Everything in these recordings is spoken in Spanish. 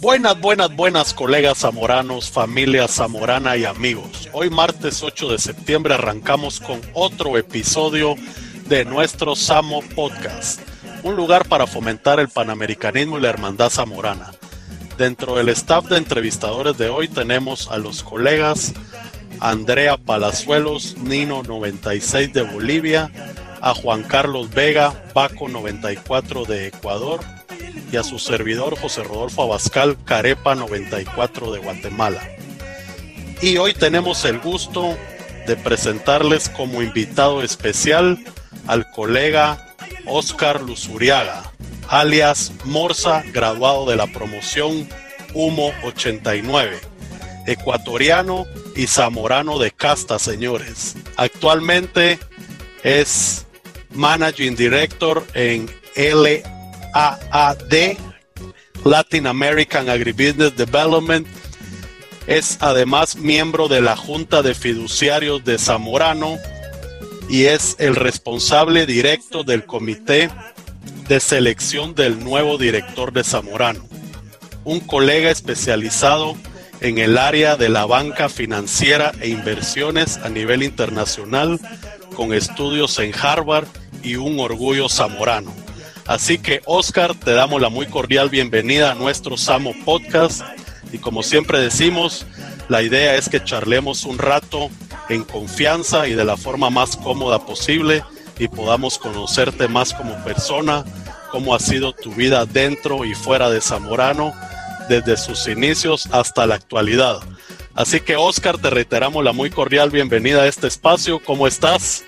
Buenas, buenas, buenas colegas zamoranos, familia zamorana y amigos. Hoy martes 8 de septiembre arrancamos con otro episodio de nuestro Samo Podcast, un lugar para fomentar el panamericanismo y la hermandad zamorana. Dentro del staff de entrevistadores de hoy tenemos a los colegas Andrea Palazuelos, Nino 96 de Bolivia, a Juan Carlos Vega, Paco 94 de Ecuador, y a su servidor José Rodolfo Abascal Carepa 94 de Guatemala. Y hoy tenemos el gusto de presentarles como invitado especial al colega Oscar Luzuriaga, alias Morsa, graduado de la promoción Humo 89, ecuatoriano y zamorano de casta, señores. Actualmente es Managing Director en L AAD, Latin American Agribusiness Development. Es además miembro de la Junta de Fiduciarios de Zamorano y es el responsable directo del comité de selección del nuevo director de Zamorano. Un colega especializado en el área de la banca financiera e inversiones a nivel internacional, con estudios en Harvard y un orgullo zamorano. Así que Oscar, te damos la muy cordial bienvenida a nuestro Samo Podcast y como siempre decimos, la idea es que charlemos un rato en confianza y de la forma más cómoda posible y podamos conocerte más como persona, cómo ha sido tu vida dentro y fuera de Zamorano, desde sus inicios hasta la actualidad. Así que Oscar, te reiteramos la muy cordial bienvenida a este espacio. ¿Cómo estás?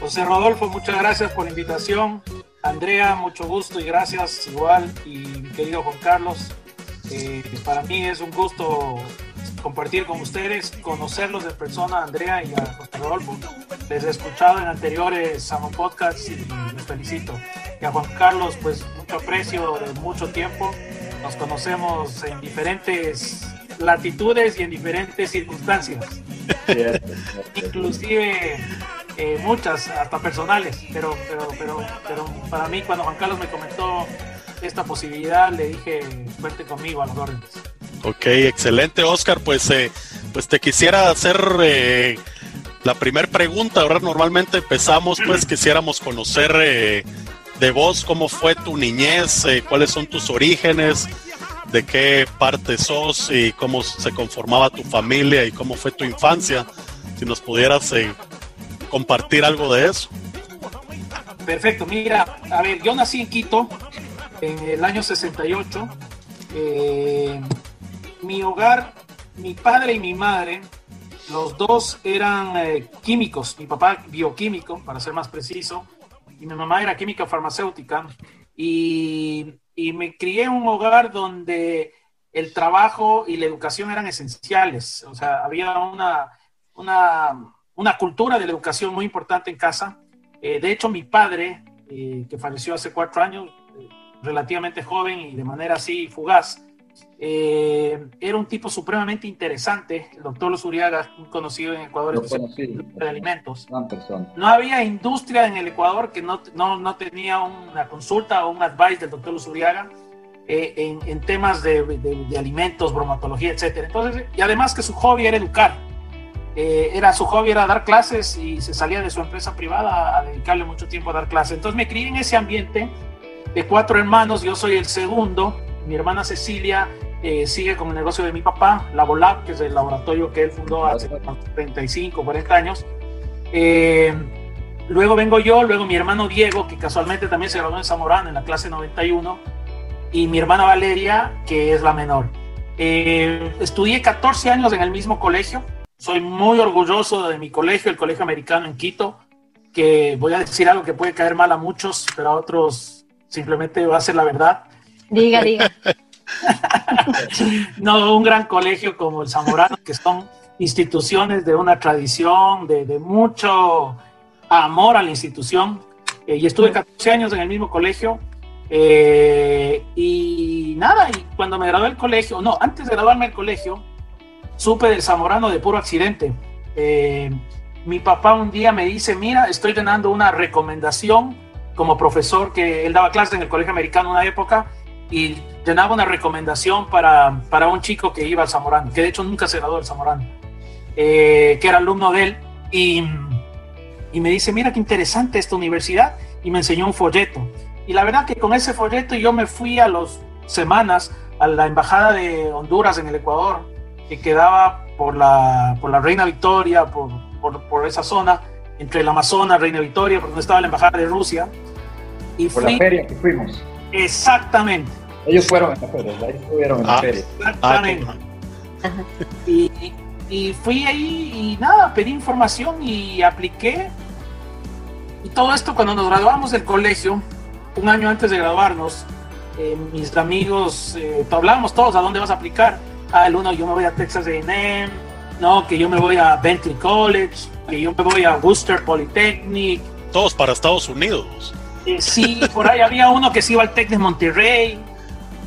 José Rodolfo, muchas gracias por la invitación. Andrea, mucho gusto y gracias igual. Y mi querido Juan Carlos, eh, para mí es un gusto compartir con ustedes, conocerlos de persona, Andrea y a José Rodolfo. Les he escuchado en anteriores Samo Podcasts y les felicito. Y a Juan Carlos, pues mucho aprecio de mucho tiempo. Nos conocemos en diferentes latitudes y en diferentes circunstancias. Inclusive eh, muchas, hasta personales, pero, pero, pero, pero para mí cuando Juan Carlos me comentó esta posibilidad, le dije, cuente conmigo a los órdenes. Ok, excelente Oscar, pues, eh, pues te quisiera hacer eh, la primera pregunta, ahora normalmente empezamos, pues quisiéramos conocer de vos cómo fue tu niñez, cuáles son tus orígenes, de qué parte sos y cómo se conformaba tu familia y cómo fue tu infancia. Si nos pudieras compartir algo de eso. Perfecto, mira, a ver, yo nací en Quito en el año 68. Eh, mi hogar, mi padre y mi madre, los dos eran eh, químicos. Mi papá bioquímico, para ser más preciso, y mi mamá era química farmacéutica. Y, y me crié en un hogar donde el trabajo y la educación eran esenciales. O sea, había una, una una cultura de la educación muy importante en casa. Eh, de hecho, mi padre, eh, que falleció hace cuatro años, eh, relativamente joven y de manera así fugaz, era un tipo supremamente interesante, el doctor Luz Uriaga, conocido en Ecuador de alimentos. No había industria en el Ecuador que no, no, no tenía una consulta o un advice del doctor Luz Uriaga. en, en, temas de, de, de, alimentos, bromatología, etcétera. Entonces, y además que su hobby era educar. Eh, era su hobby era dar clases y se salía de su empresa privada a dedicarle mucho tiempo a dar clases. Entonces me crié en ese ambiente de cuatro hermanos, yo soy el segundo, mi hermana Cecilia eh, sigue con el negocio de mi papá, Labolab, que es el laboratorio que él fundó hace 35, 40 años. Eh, luego vengo yo, luego mi hermano Diego, que casualmente también se graduó en Zamorano en la clase 91, y mi hermana Valeria, que es la menor. estudié 14 años en el mismo colegio, soy muy orgulloso de mi colegio, el Colegio Americano en Quito, que voy a decir algo que puede caer mal a muchos, pero a otros simplemente va a ser la verdad. Diga, diga. no, un gran colegio como el Zamorano, que son instituciones de una tradición, de, mucho amor a la institución. Eh, y estuve 14 años en el mismo colegio. Eh, y nada, y cuando me gradué del colegio, no, antes de graduarme del colegio, supe del Zamorano de puro accidente. Eh, mi papá un día me dice, mira, estoy dando una recomendación como profesor, que él daba clases en el colegio americano una época, y llenaba una recomendación para, para un chico que iba al Zamorano, que de hecho nunca se graduó del Zamorano, eh, que era alumno de él, y, y me dice, mira qué interesante esta universidad, y me enseñó un folleto. Y la verdad que con ese folleto yo me fui a las semanas a la embajada de Honduras en el Ecuador, que quedaba por la, por la Reina Victoria, por, por, por esa zona, entre el Amazonas, Reina Victoria, por donde estaba la embajada de Rusia. Y por la feria que fuimos. Exactamente. Ellos fueron en la feria, ahí estuvieron en la ah, feria. Exactamente. Ah, y, y fui ahí y nada, pedí información y apliqué. Y todo esto cuando nos graduamos del colegio, un año antes de graduarnos, eh, mis amigos, eh, hablábamos todos a dónde vas a aplicar. Ah, el uno, yo me voy a Texas A&M, no, que yo me voy a Bentley College, que yo me voy a Worcester Polytechnic. Todos para Estados Unidos. Eh, sí, por ahí había uno que se iba al Tech de Monterrey,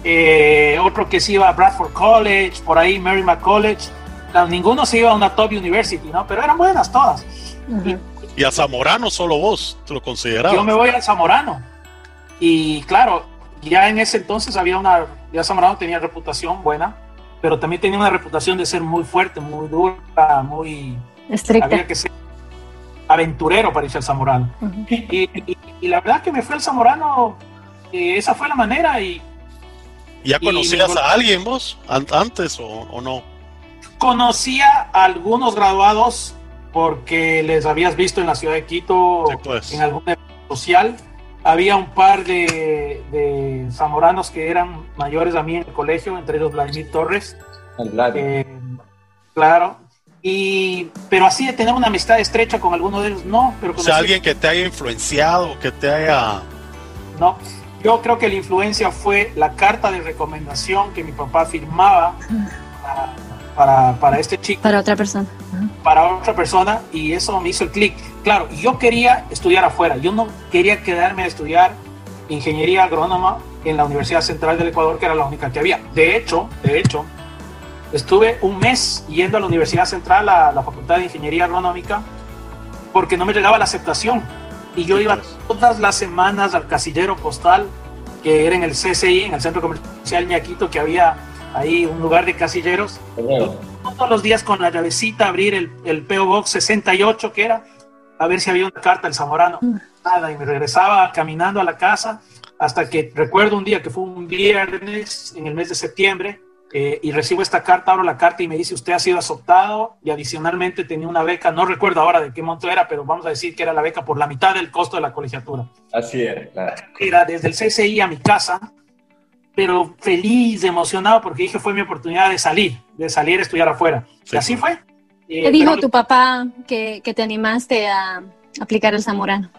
eh, otro que se iba a Bradford College, por ahí Marymount College. ninguno se iba a una top university, ¿no? Pero eran buenas todas. y, a Zamorano solo vos, te lo considerabas. Yo me voy a Zamorano. Y claro, ya en ese entonces había una, ya Zamorano tenía reputación buena, pero también tenía una reputación de ser muy fuerte, muy dura, muy... Estricta. Había que ser aventurero para irse al Zamorano. y, la verdad que me fui al Zamorano, eh, esa fue la manera y... ¿Ya conocías a alguien vos antes o, no? Conocía a algunos graduados porque les habías visto en la ciudad de Quito pues. en algún evento social. Había un par de, de, zamoranos que eran mayores a mí en el colegio, entre ellos Vladimir Torres. Eh, claro. Y, pero así de tener una amistad estrecha con alguno de ellos, no. Pero o sea, alguien que te haya influenciado, que te haya... No, yo creo que la influencia fue la carta de recomendación que mi papá firmaba para, para, este chico. Para otra persona. Para otra persona y eso me hizo el clic. Claro, yo quería estudiar afuera, yo no quería quedarme a estudiar ingeniería agrónoma en la Universidad Central del Ecuador, que era la única que había. De hecho, de hecho, Estuve un mes yendo a la Universidad Central, a la Facultad de Ingeniería Agronómica, porque no me llegaba la aceptación. Y yo iba todas las semanas al casillero postal, que era en el CCI, en el Centro Comercial Ñaquito, que había ahí un lugar de casilleros. Todos los días con la llavecita abrir el, el PO Box 68, que era, a ver si había una carta del Zamorano. Mm. Nada, y me regresaba caminando a la casa hasta que recuerdo un día que fue un viernes en el mes de septiembre, eh, y recibo esta carta, abro la carta y me dice, usted ha sido aceptado y adicionalmente tenía una beca, no recuerdo ahora de qué monto era, pero vamos a decir que era la beca por la mitad del costo de la colegiatura. Así era, claro. Era desde el CCI a mi casa, pero feliz, emocionado, porque dije fue mi oportunidad de salir, de salir a estudiar afuera. Y así fue. ¿Qué eh, dijo tu papá que, que, te animaste a aplicar el Zamorano?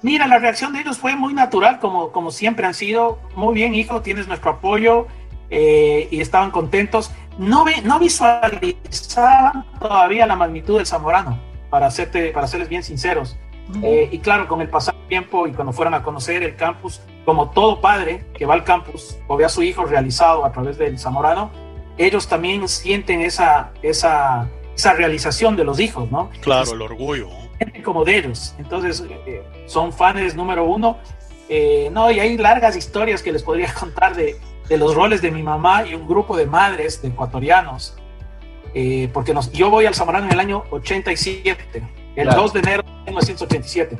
Mira, la reacción de ellos fue muy natural, como, como siempre han sido. Muy bien, hijo, tienes nuestro apoyo eh, y estaban contentos. No, ve, no visualizaban todavía la magnitud del Zamorano, para, hacerte, para serles bien sinceros. Eh, y claro, con el pasar del tiempo y cuando fueron a conocer el campus, como todo padre que va al campus o ve a su hijo realizado a través del Zamorano, ellos también sienten esa, esa, esa realización de los hijos, ¿no? Claro, el orgullo. Como de ellos. Entonces, eh, son fans número uno. no, y hay largas historias que les podría contar de, de los roles de mi mamá y un grupo de madres de ecuatorianos, eh, porque nos, yo voy al Zamorano en el año 87, el 2 de enero de 1987.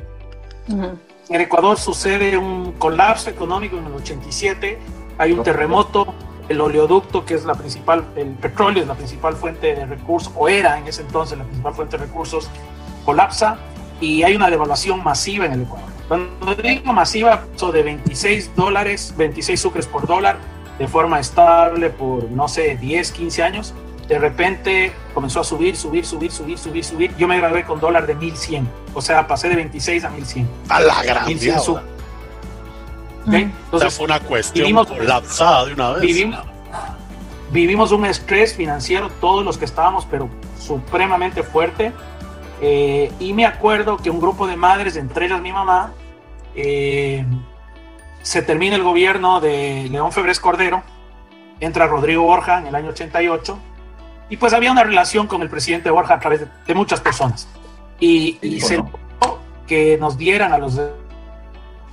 En Ecuador sucede un colapso económico en el 87, hay un terremoto, el oleoducto, que es la principal, el petróleo es la principal fuente de recursos, o era en ese entonces la principal fuente de recursos, colapsa y hay una devaluación masiva en el Ecuador. Cuando digo masiva, de 26 dólares, 26 sucres por dólar, de forma estable por, no sé, 10, 15 años, de repente comenzó a subir, subir, subir, subir, subir, subir. Yo me grabé con dólar de 1100, o sea, pasé de 26 a 1100. A la gran Entonces, fue una cuestión vivimos, colapsada de una vez. Vivimos, vivimos un estrés financiero, todos los que estábamos, pero supremamente fuerte. Eh, y me acuerdo que un grupo de madres, entre ellas mi mamá, eh, se termina el gobierno de León Febres Cordero, entra Rodrigo Borja en el año 88, y pues había una relación con el presidente Borja a través de, muchas personas. Y, se logró que nos dieran a los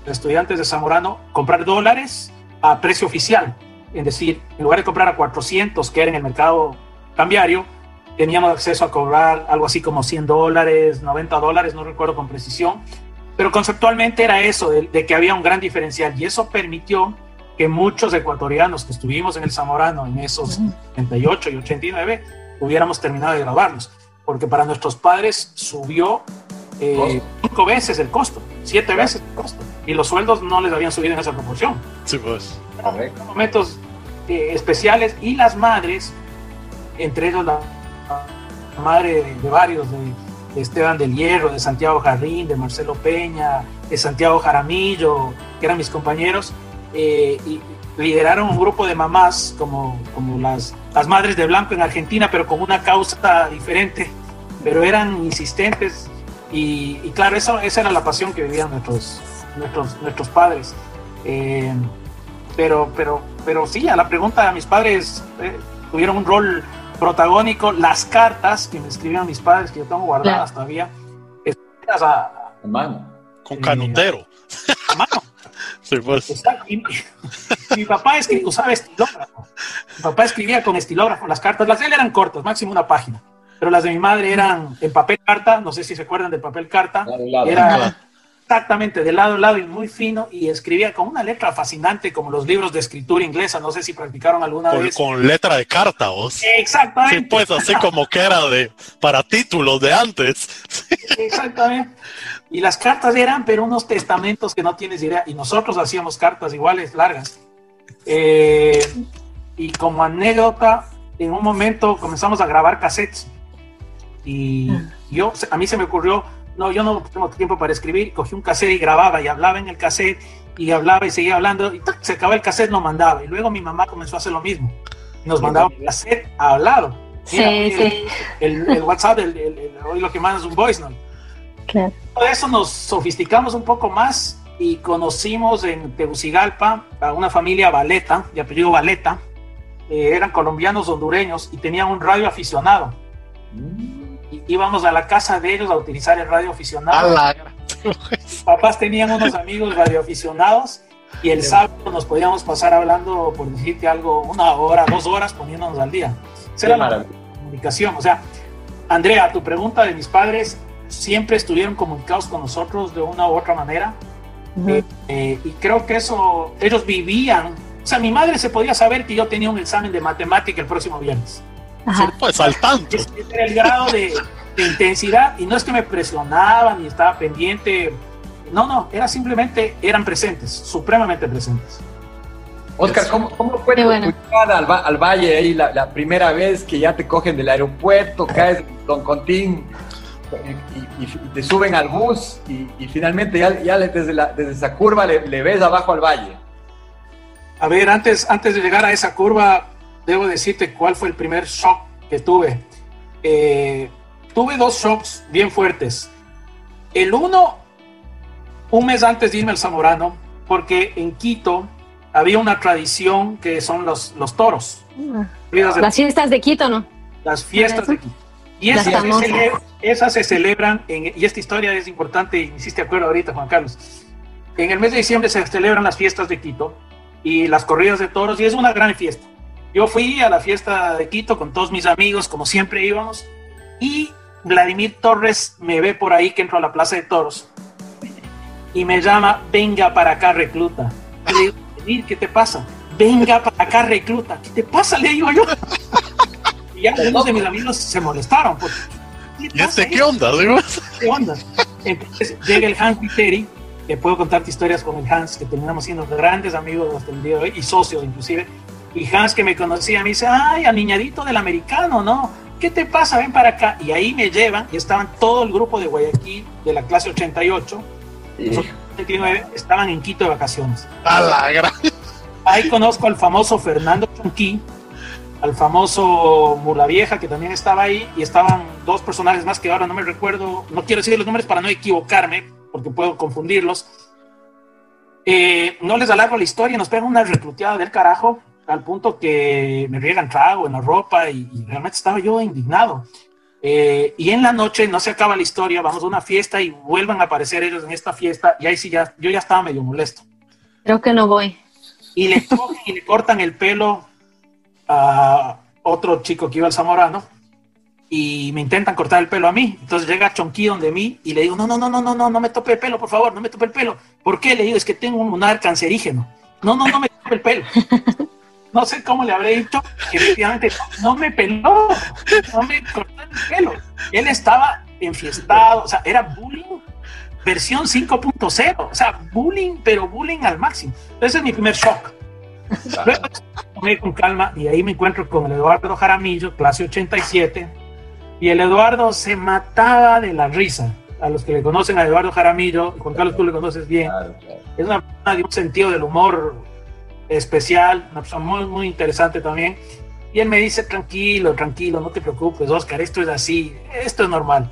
estudiantes de Zamorano comprar dólares a precio oficial. en decir, en lugar de comprar a 400, que era en el mercado cambiario, teníamos acceso a cobrar algo así como 100 dólares, 90 dólares, no recuerdo con precisión, pero conceptualmente era eso, de, de, que había un gran diferencial y eso permitió que muchos ecuatorianos que estuvimos en el Zamorano en esos 78 y 89 hubiéramos terminado de grabarlos, porque para nuestros padres subió eh, cinco veces el costo, siete veces el costo, y los sueldos no les habían subido en esa proporción. Sí, pues. Momentos eh, especiales y las madres, entre ellos la, la madre de, de varios, de, de, Esteban del Hierro, de Santiago Jarrín, de Marcelo Peña, de Santiago Jaramillo, que eran mis compañeros, eh, y lideraron un grupo de mamás como, como las, las madres de blanco en Argentina, pero con una causa diferente, pero eran insistentes y, y, claro, eso, esa era la pasión que vivían nuestros, nuestros, nuestros padres. Eh, pero, pero, pero sí, a la pregunta, mis padres eh, tuvieron un rol protagónico. Las cartas que me escribían mis padres, que yo tengo guardadas claro. todavía, escritas a, a mano. Con canutero. A mano. Sí, pues. Y, mi papá escribía, usaba estilógrafo. Mi papá escribía con estilógrafo las cartas. Las de él eran cortas, máximo una página pero las de mi madre eran en papel carta, no sé si se acuerdan del papel carta, lado, era lado. Exactamente de lado a lado y muy fino y escribía con una letra fascinante como los libros de escritura inglesa, no sé si practicaron alguna con, vez. Con letra de carta, vos. Exactamente. Sí, pues así como que era de para títulos de antes. Exactamente. Y las cartas eran, pero unos testamentos que no tienes idea. Y nosotros hacíamos cartas iguales, largas. Eh, y como anécdota, en un momento comenzamos a grabar cassettes y yo, a mí se me ocurrió, no, yo no tengo tiempo para escribir, cogí un cassette y grababa y hablaba en el cassette y hablaba y seguía hablando y ¡tac! se acababa el cassette, no mandaba. Y luego mi mamá comenzó a hacer lo mismo. Nos mandaba un cassette hablado. Mira, sí, el, sí. El, el, WhatsApp, el, el, hoy lo que mandas es un voice note. Claro. Por eso nos sofisticamos un poco más y conocimos en Tegucigalpa a una familia Valeta, de apellido Valeta. Eh, eran colombianos hondureños y tenían un radio aficionado. Mm íbamos a la casa de ellos a utilizar el radio aficionado. Mis papás tenían unos amigos radioaficionados y el sábado nos podíamos pasar hablando, por decirte algo, una hora, dos horas poniéndonos al día. Esa era la comunicación. O sea, Andrea, tu pregunta de mis padres, siempre estuvieron comunicados con nosotros de una u otra manera. Uh -huh. eh, y creo que eso, ellos vivían. O sea, mi madre se podía saber que yo tenía un examen de matemática el próximo viernes. Ajá. Pues al tanto. Ese era el grado de, de, intensidad y no es que me presionaban ni estaba pendiente. No, no, era simplemente, eran presentes, supremamente presentes. Oscar, ¿cómo, cómo fue tu bueno. al, al, valle ahí la, la, primera vez que ya te cogen del aeropuerto, caes Don Contín y, y, y, te suben al bus y, y finalmente ya, ya desde, la, desde, esa curva le, le ves abajo al valle? A ver, antes, antes de llegar a esa curva, debo decirte cuál fue el primer shock que tuve. Eh, tuve dos shocks bien fuertes. El uno, un mes antes de irme al Zamorano, porque en Quito había una tradición que son los, los toros. Las fiestas de Quito, ¿no? Las fiestas de Quito. Y esas se, celebran, esas se celebran, en, y esta historia es importante, y me hiciste acuerdo ahorita, Juan Carlos. En el mes de diciembre se celebran las fiestas de Quito y las corridas de toros, y es una gran fiesta. Yo fui a la fiesta de Quito con todos mis amigos, como siempre íbamos, y Vladimir Torres me ve por ahí que entro a la Plaza de Toros y me llama, venga para acá, recluta. Y le digo, ¿qué te pasa? Venga para acá, recluta. ¿Qué te pasa? Le digo yo. Y ya algunos de mis amigos se molestaron. Porque, ¿qué, ¿Y este qué onda? Digo? ¿Qué onda? Entonces llega el Hans Viteri, que puedo contarte historias con el Hans, que terminamos siendo grandes amigos hasta el día de hoy y socios inclusive. Y Hans, que me conocía, me dice, ay, aniñadito del americano, ¿no? ¿Qué te pasa? Ven para acá. Y ahí me llevan, y estaban todo el grupo de Guayaquil, de la clase 88, sí. 89, estaban en Quito de vacaciones. A la gran... Ahí conozco al famoso Fernando Chunquí, al famoso Mula Vieja, que también estaba ahí, y estaban dos personajes más que ahora no me recuerdo, no quiero decir los nombres para no equivocarme, porque puedo confundirlos. Eh, no les alargo la historia, nos pegan una recluteada del carajo, al punto que me riegan trago en la ropa y, y realmente estaba yo indignado. Eh, y en la noche no se acaba la historia, vamos a una fiesta y vuelvan a aparecer ellos en esta fiesta y ahí sí ya, yo ya estaba medio molesto. Creo que no voy. y le, y le cortan el pelo a otro chico que iba al Zamorano y me intentan cortar el pelo a mí. Entonces llega Chonqui donde mí y le digo, no, no, no, no, no, no, no me tope el pelo, por favor, no me tope el pelo. ¿Por qué? Le digo, es que tengo un lunar cancerígeno. No, no, no me tope el pelo. No sé cómo le habré dicho que efectivamente no me peló, no me cortó el pelo. Él estaba enfiestado, o sea, era bullying versión 5.0, o sea, bullying, pero bullying al máximo. Ese es mi primer shock. Luego tomé con calma y ahí me encuentro con el Eduardo Jaramillo, clase 87, y el Eduardo se mataba de la risa. A los que le conocen a Eduardo Jaramillo, Juan Carlos tú le conoces bien, es una persona de un sentido del humor especial, una persona muy, muy interesante también. Y él me dice, tranquilo, tranquilo, no te preocupes, Oscar, esto es así, esto es normal.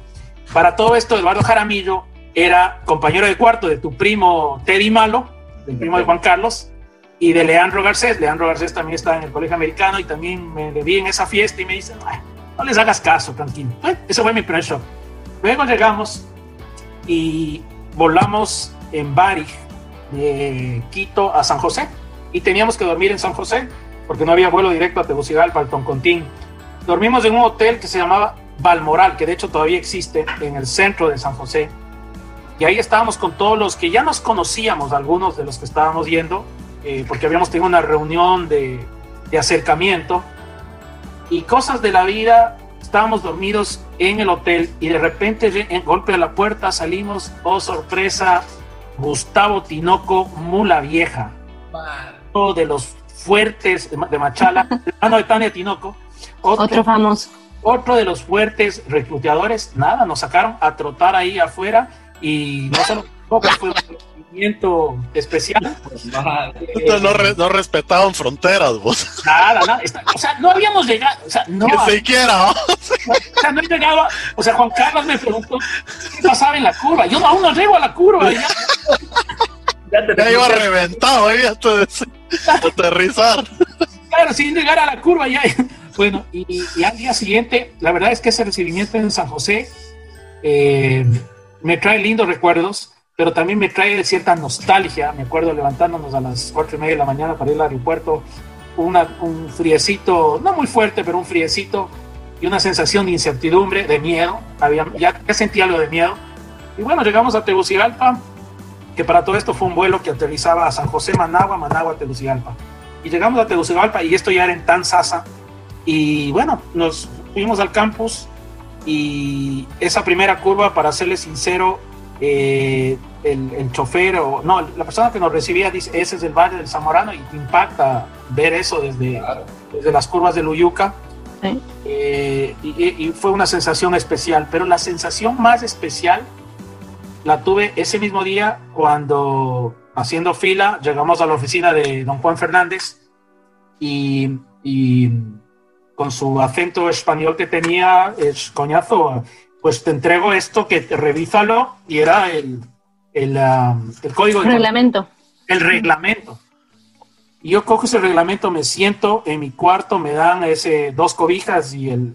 Para todo esto, Eduardo Jaramillo era compañero de cuarto de tu primo Teddy Malo, del primo de Juan Carlos, y de Leandro Garcés. Leandro Garcés también está en el colegio americano y también me le vi en esa fiesta y me dice, no les hagas caso, tranquilo. Ese fue mi primer shock. Luego llegamos y volamos en Bari, de Quito a San José, y teníamos que dormir en San José, porque no había vuelo directo a Tegucigalpa, al Toncontín. Dormimos en un hotel que se llamaba Balmoral, que de hecho todavía existe en el centro de San José. Y ahí estábamos con todos los que ya nos conocíamos, algunos de los que estábamos yendo, eh, porque habíamos tenido una reunión de, de acercamiento y cosas de la vida. Estábamos dormidos en el hotel y de repente, en golpe a la puerta, salimos, oh sorpresa, Gustavo Tinoco, mula vieja. Uno de los fuertes de Machala, hermano de Tania Tinoco. Otro, famoso. Otro de los fuertes recluteadores, nada, nos sacaron a trotar ahí afuera y no solo fue un movimiento especial. Eh, no, no, respetaban fronteras, vos. Nada, nada. o sea, no habíamos llegado. O sea, no. Que siquiera. O sea, no he llegado. O sea, Juan Carlos me preguntó qué pasaba en la curva. Yo aún no llego a la curva. Ya, ya, te iba reventado de aterrizar. Claro, sin llegar a la curva ya. Bueno, y, y, al día siguiente, la verdad es que ese recibimiento en San José eh, me trae lindos recuerdos, pero también me trae cierta nostalgia. Me acuerdo levantándonos a las cuatro y media de la mañana para ir al aeropuerto, una, un friecito, no muy fuerte, pero un friecito y una sensación de incertidumbre, de miedo. Había, ya, ya sentí algo de miedo. Y bueno, llegamos a Tegucigalpa, que para todo esto fue un vuelo que aterrizaba a San José, Managua, Managua, Tegucigalpa. Y llegamos a Tegucigalpa y esto ya era en Tanzasa. Y bueno, nos fuimos al campus y esa primera curva, para serle sincero, eh, el, chofer o no, la persona que nos recibía dice, ese es el Valle del Zamorano y te impacta ver eso desde, desde las curvas de Luyuca. Eh, y, fue una sensación especial, pero la sensación más especial la tuve ese mismo día cuando haciendo fila llegamos a la oficina de don Juan Fernández y, y con su acento español que tenía, es coñazo, pues te entrego esto que te revísalo y era el, el, um, el código. El reglamento. El reglamento. Y yo cojo ese reglamento, me siento en mi cuarto, me dan ese dos cobijas y el,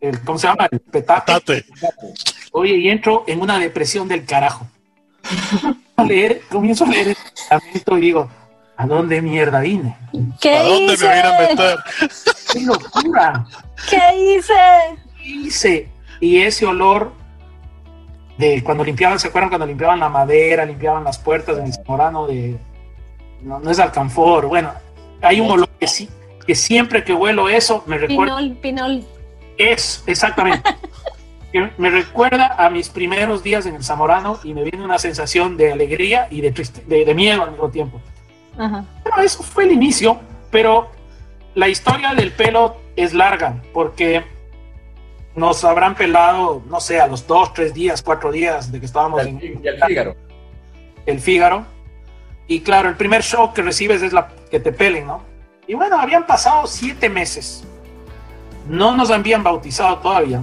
el ¿cómo se llama? El petate. Oye, y entro en una depresión del carajo. a leer, comienzo a leer el reglamento y digo, ¿A dónde mierda vine? ¿Qué ¿A dónde hice? me vine a meter? ¡Qué locura! ¿Qué hice? ¿Qué hice? Y ese olor de cuando limpiaban, ¿se acuerdan cuando limpiaban la madera, limpiaban las puertas de Zamorano de... No, no es alcanfor, bueno, hay un olor que sí, que siempre que huelo eso me recuerda... Pinol, pinol. Es, exactamente. que me recuerda a mis primeros días en el Zamorano y me viene una sensación de alegría y de, triste, de, de miedo al mismo tiempo. Ajá. Bueno, eso fue el inicio, pero la historia del pelo es larga, porque nos habrán pelado, no sé, a los dos, tres días, cuatro días de que estábamos El, en el Fígaro. el Fígaro. Y claro, el primer shock que recibes es la que te pelen, ¿no? Y bueno, habían pasado siete meses. No nos habían bautizado todavía.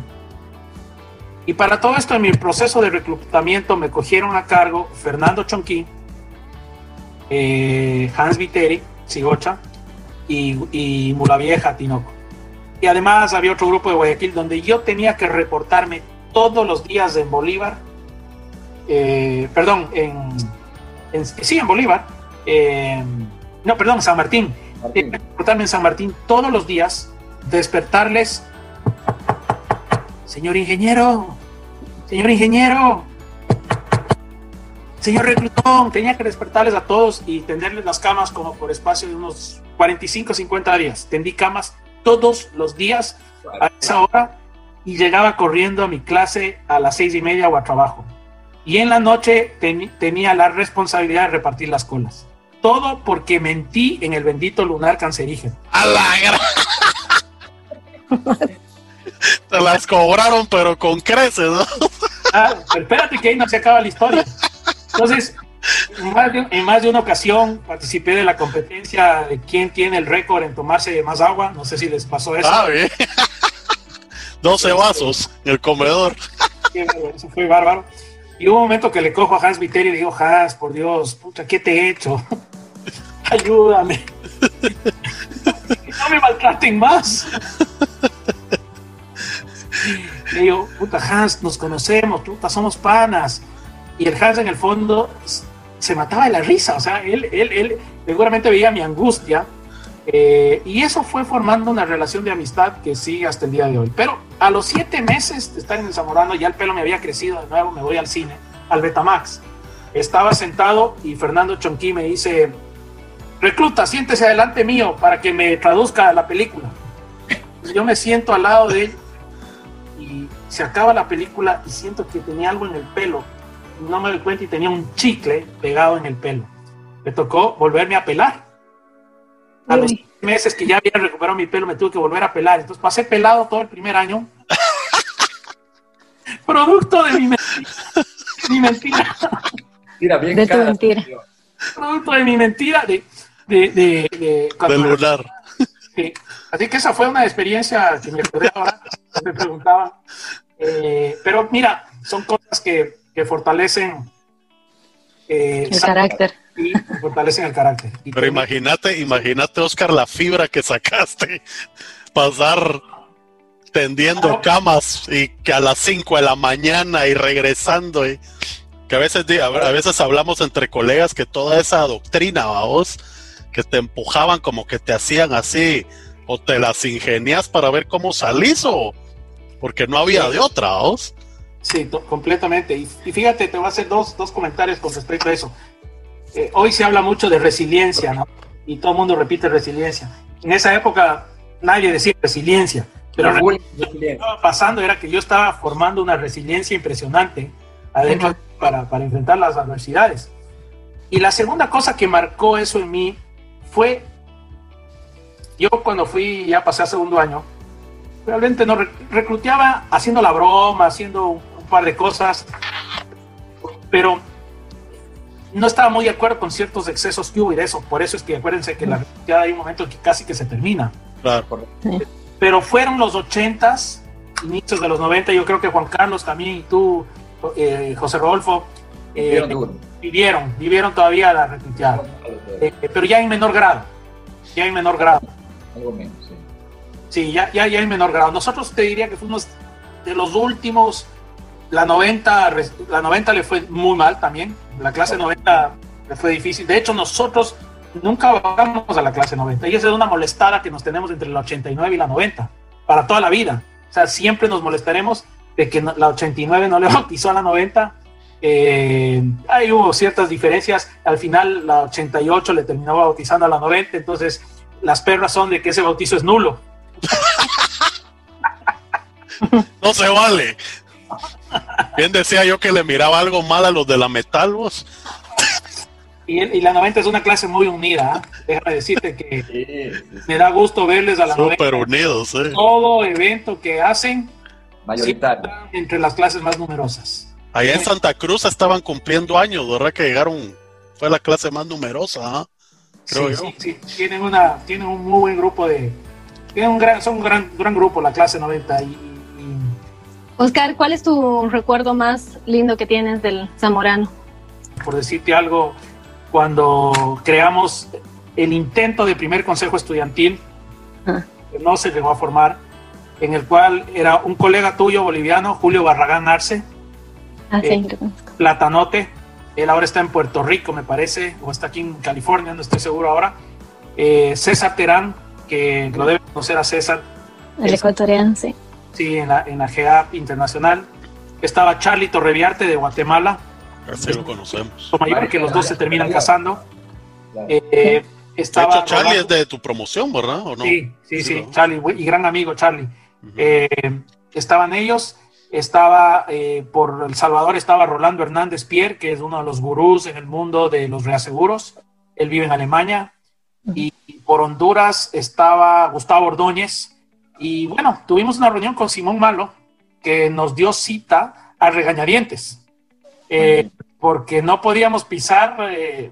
Y para todo esto, en mi proceso de reclutamiento, me cogieron a cargo Fernando Chonquín, eh, Hans Viteri, Sigocha, y, y Mulavieja, Tinoco. Y además había otro grupo de Guayaquil donde yo tenía que reportarme todos los días en Bolívar, eh, perdón, en, en- sí, en Bolívar, eh, no, perdón, San Martín. Martín. en San Martín todos los días, despertarles. Señor ingeniero, señor ingeniero, señor reclutón, tenía que despertarles a todos y tenderles las camas como por espacio de unos 45, 50 días. Tendí camas todos los días a esa hora y llegaba corriendo a mi clase a las seis y media o a trabajo. Y en la noche tenía la responsabilidad de repartir las colas. Todo porque mentí en el bendito lunar cancerígeno. ¡A la Te las cobraron, pero con creces, ¿no? Ah, espérate que ahí no se acaba la historia. Entonces, en más, de, una ocasión participé de la competencia de quién tiene el récord en tomarse más agua. No sé si les pasó eso. Ah, bien. 12 vasos en el comedor. eso fue bárbaro. Y hubo un momento que le cojo a Hans Viteri y le digo, Hans, por Dios, pucha, ¿qué te he hecho? Ayúdame. no me maltraten más. Le digo, puta Hans, nos conocemos, puta, somos panas. Y el Hans en el fondo se mataba de la risa, o sea, él, él, él seguramente veía mi angustia eh, y eso fue formando una relación de amistad que sigue hasta el día de hoy. Pero a los siete meses de estar en Zamorano, ya el pelo me había crecido de nuevo, me voy al cine, al Betamax. Estaba sentado y Fernando Chonquí me dice, recluta, siéntese adelante mío para que me traduzca la película. yo me siento al lado de él y se acaba la película y siento que tenía algo en el pelo. No me doy cuenta y tenía un chicle pegado en el pelo. Me tocó volverme a pelar a los meses que ya había recuperado mi pelo, me tuve que volver a pelar. Entonces pasé pelado todo el primer año. Producto de mi mentira. mi mentira. Mira, bien de tu mentira. Producto de mi mentira de, de, de. Sí. Así que esa fue una experiencia que me acordé ahora, me preguntaban. Eh, pero mira, son cosas que, que fortalecen eh, el carácter y fortalecen el carácter. Pero imagínate, imagínate, Oscar, la fibra que sacaste, pasar tendiendo camas y que a las 5 de la mañana y regresando y que a veces a veces hablamos entre colegas que toda esa doctrina, vos, que te empujaban como que te hacían así o te las ingenias para ver cómo salís o porque no había de otra, vos. Sí, completamente. Y, y, fíjate, te voy a hacer dos, dos comentarios con respecto a eso. Eh, hoy se habla mucho de resiliencia, ¿no? Y todo el mundo repite resiliencia. En esa época nadie decía resiliencia, pero lo que estaba pasando era que yo estaba formando una resiliencia impresionante adentro para, para enfrentar las adversidades. Y la segunda cosa que marcó eso en mí fue, yo cuando fui, ya pasé a segundo año, realmente no recluteaba haciendo la broma, haciendo un par de cosas, pero no estaba muy de acuerdo con ciertos excesos que hubo y de eso. Por eso es que acuérdense que la ya hay un momento que casi que se termina. Claro. Pero fueron los ochentas, inicios de los 90, yo creo que Juan Carlos también y tú, eh, José Rodolfo, eh, vivieron, vivieron, todavía la recluteada. Eh, pero ya en menor grado. Ya en menor grado. Algo menos, sí. Sí, ya, ya, ya en menor grado. Nosotros te diría que fuimos de los últimos la 90, la 90 le fue muy mal también. La clase 90 le fue difícil. De hecho, nosotros nunca bajamos a la clase 90. Y esa es una molestada que nos tenemos entre la 89 y la 90, para toda la vida. O sea, siempre nos molestaremos de que la 89 no le bautizó a la 90. Eh, ahí hubo ciertas diferencias. Al final, la 88 le terminó bautizando a la 90. Entonces, las perras son de que ese bautizo es nulo. no se vale. Bien decía yo que le miraba algo mal a los de la metal, vos. Y, la 90 es una clase muy unida. ¿eh? Déjame decirte que me da gusto verles a la Super unidos, ¿eh? Todo evento que hacen, mayoritario. Entre las clases más numerosas. Allá en Santa Cruz estaban cumpliendo años, ¿verdad? Que llegaron, fue la clase más numerosa, ¿ah? Creo sí, Sí, tienen, una, tienen un muy buen grupo de. Tienen un gran, son un gran, gran grupo, la clase 90. Y, Oscar, ¿cuál es tu recuerdo más lindo que tienes del Zamorano? Por decirte algo, cuando creamos el intento de primer consejo estudiantil, ah. que no se llegó a formar, en el cual era un colega tuyo boliviano, Julio Barragán Arce, ah, eh, Platanote, él ahora está en Puerto Rico, me parece, o está aquí en California, no estoy seguro ahora, eh, César Terán, que lo debe conocer a César. El ecuatoriano, sí. Sí, en la, en la GA Internacional. Estaba Charlie Torreviarte de Guatemala. Así lo conocemos. Mayor que los dos se terminan casando. Eh, estaba de hecho, Charlie es de tu promoción, ¿verdad? ¿O no? Sí, sí, sí, Charlie, y gran amigo Charlie. eh, estaban ellos, estaba eh, por El Salvador, estaba Rolando Hernández Pierre, que es uno de los gurús en el mundo de los reaseguros. Él vive en Alemania. Y por Honduras estaba Gustavo Ordóñez. Y bueno, tuvimos una reunión con Simón Malo, que nos dio cita a regañadientes, eh, porque no podíamos pisar eh,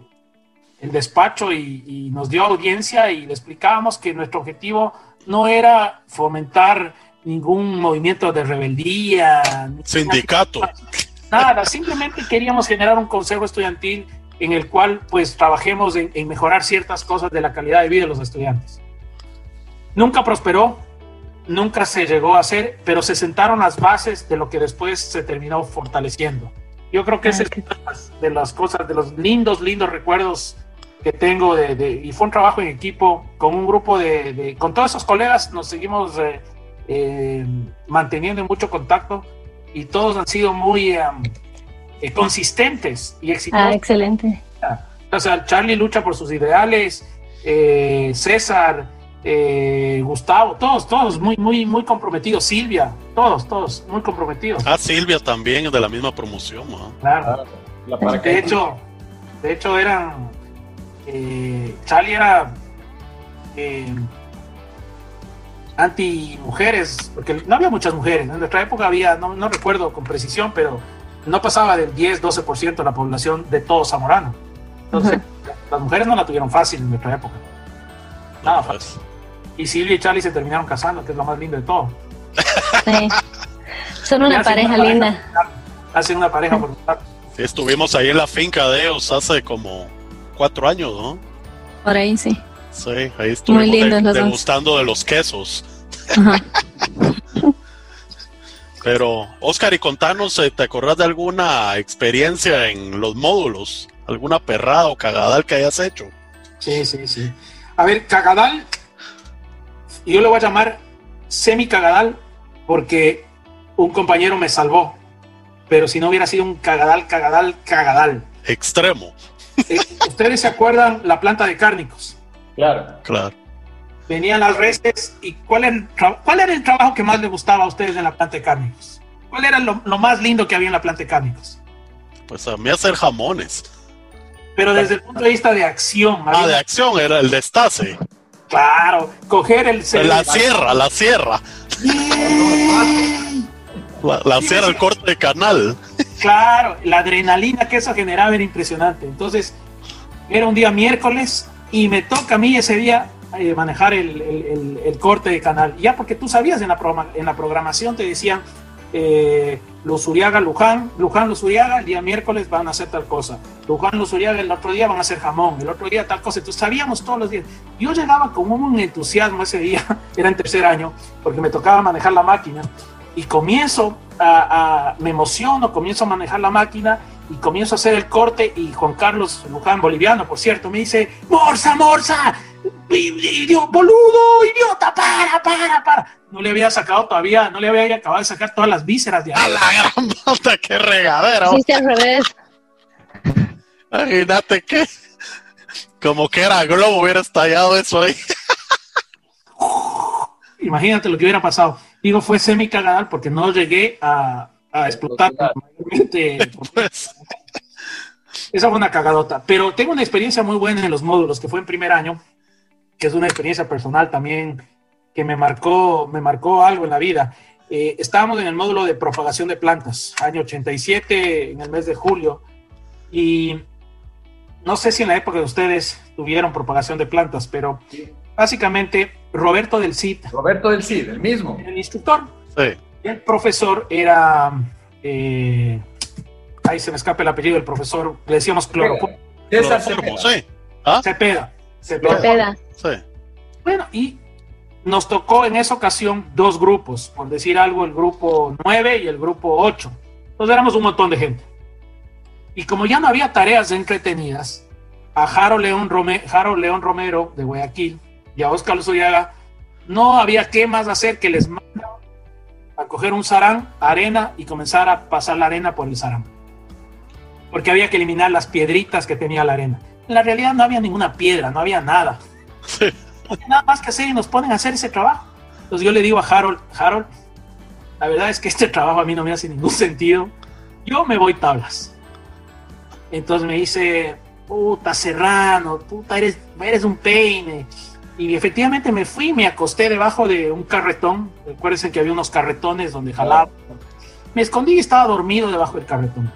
el despacho y, y, nos dio audiencia y le explicábamos que nuestro objetivo no era fomentar ningún movimiento de rebeldía, sindicato, nada, simplemente queríamos generar un consejo estudiantil en el cual pues trabajemos en, en mejorar ciertas cosas de la calidad de vida de los estudiantes. Nunca prosperó, nunca se llegó a hacer, pero se sentaron las bases de lo que después se terminó fortaleciendo. Yo creo que esa es una de las cosas, de los lindos, lindos recuerdos que tengo de, de, y fue un trabajo en equipo con un grupo de, de con todos esos colegas nos seguimos eh, eh, manteniendo en mucho contacto y todos han sido muy um, eh, consistentes y exitosos. Ah, excelente. O sea, Charlie lucha por sus ideales, eh, César, Gustavo, todos, todos muy, muy, muy comprometidos. Silvia, todos, todos muy comprometidos. Ah, Silvia también es de la misma promoción. ¿no? Claro. Ah, de hecho, de hecho eran eh, Charlie era eh, anti mujeres, porque no había muchas mujeres. En nuestra época había, no, no recuerdo con precisión, pero no pasaba del 10-12% de la población de todo Zamorano. Entonces, uh -huh. las mujeres no la tuvieron fácil en nuestra época. Nada fácil. Y Silvia y Charlie se terminaron casando, que es lo más lindo de todo. Sí. Son una pareja una linda. Pareja, hacen una pareja por sí, Estuvimos ahí en la finca de ellos hace como cuatro años, ¿no? Por ahí sí. Sí, ahí estuvimos Muy lindo, de, degustando de los quesos. Pero, Oscar, y contanos, eh, ¿te acordás de alguna experiencia en los módulos? ¿Alguna perrada o cagadal que hayas hecho? Sí, sí, sí. A ver, cagadal, yo lo voy a llamar semi cagadal porque un compañero me salvó. Pero si no hubiera sido un cagadal, cagadal, cagadal. Extremo. Eh, ¿Ustedes se acuerdan la planta de cárnicos? Claro. Claro. Venían las reses y ¿cuál era, el ¿cuál era el trabajo que más les gustaba a ustedes en la planta de cárnicos? ¿Cuál era lo, lo más lindo que había en la planta de cárnicos? Pues a mí hacer jamones. Pero desde el punto de vista de acción. Ah, de acción, era el destace. Claro, coger el... La sierra, la sierra. La, la sierra, el corte de canal. Claro, la adrenalina que eso generaba era impresionante. Entonces, era un día miércoles y me toca a mí ese día eh, manejar el, el, corte de canal. Ya porque tú sabías en la, pro, en la programación, te decían eh, los Uriaga, Luján, Luján, los Uriaga, el día miércoles van a hacer tal cosa. Luján, los Uriaga, el otro día van a hacer jamón, el otro día tal cosa. Entonces sabíamos todos los días. Yo llegaba con un entusiasmo ese día, era en tercer año, porque me tocaba manejar la máquina. Y comienzo a, a, me emociono, comienzo a manejar la máquina y comienzo a hacer el corte y Juan Carlos Luján, boliviano, por cierto, me dice, Morsa, Morsa, idiota, boludo, idiota, para, para, para. No le había sacado todavía, no le había acabado de sacar todas las vísceras de ahí. A la gran puta, qué regadera. Sí, al revés. Imagínate que, como que era globo, hubiera estallado eso ahí. Imagínate lo que hubiera pasado. Digo, fue semi cagadal porque no llegué a, a explotar mayormente. Pues. Esa fue una cagadota. Pero tengo una experiencia muy buena en los módulos, que fue en primer año, que es una experiencia personal también que me marcó, me marcó algo en la vida. Eh, estábamos en el módulo de propagación de plantas, año 87, en el mes de julio, y no sé si en la época de ustedes tuvieron propagación de plantas, pero básicamente Roberto del Cid. Roberto del Cid, el mismo. El instructor. Sí. El profesor era. Eh, ahí se me escapa el apellido del profesor. Le decíamos cloroformo. César Cloroformo, sí. ¿Ah? Cepeda. Cepeda. Cepeda. Sí. Bueno, y nos tocó en esa ocasión dos grupos, por decir algo, el grupo 9 y el grupo 8. Entonces éramos un montón de gente. Y como ya no había tareas entretenidas, a Jaro León, León Romero de Guayaquil y a Oscar Luzoyaga, no había qué más hacer que les coger un sarán, arena y comenzar a pasar la arena por el sarán. Porque había que eliminar las piedritas que tenía la arena. En la realidad no había ninguna piedra, no había nada. No había nada más que hacer y nos ponen a hacer ese trabajo. Entonces yo le digo a Harold, Harold, la verdad es que este trabajo a mí no me hace ningún sentido. Yo me voy tablas. Entonces me dice, puta Serrano, puta, eres, eres un peine. Y efectivamente me fui, me acosté debajo de un carretón. Recuerden que había unos carretones donde jalaba. Me escondí y estaba dormido debajo del carretón.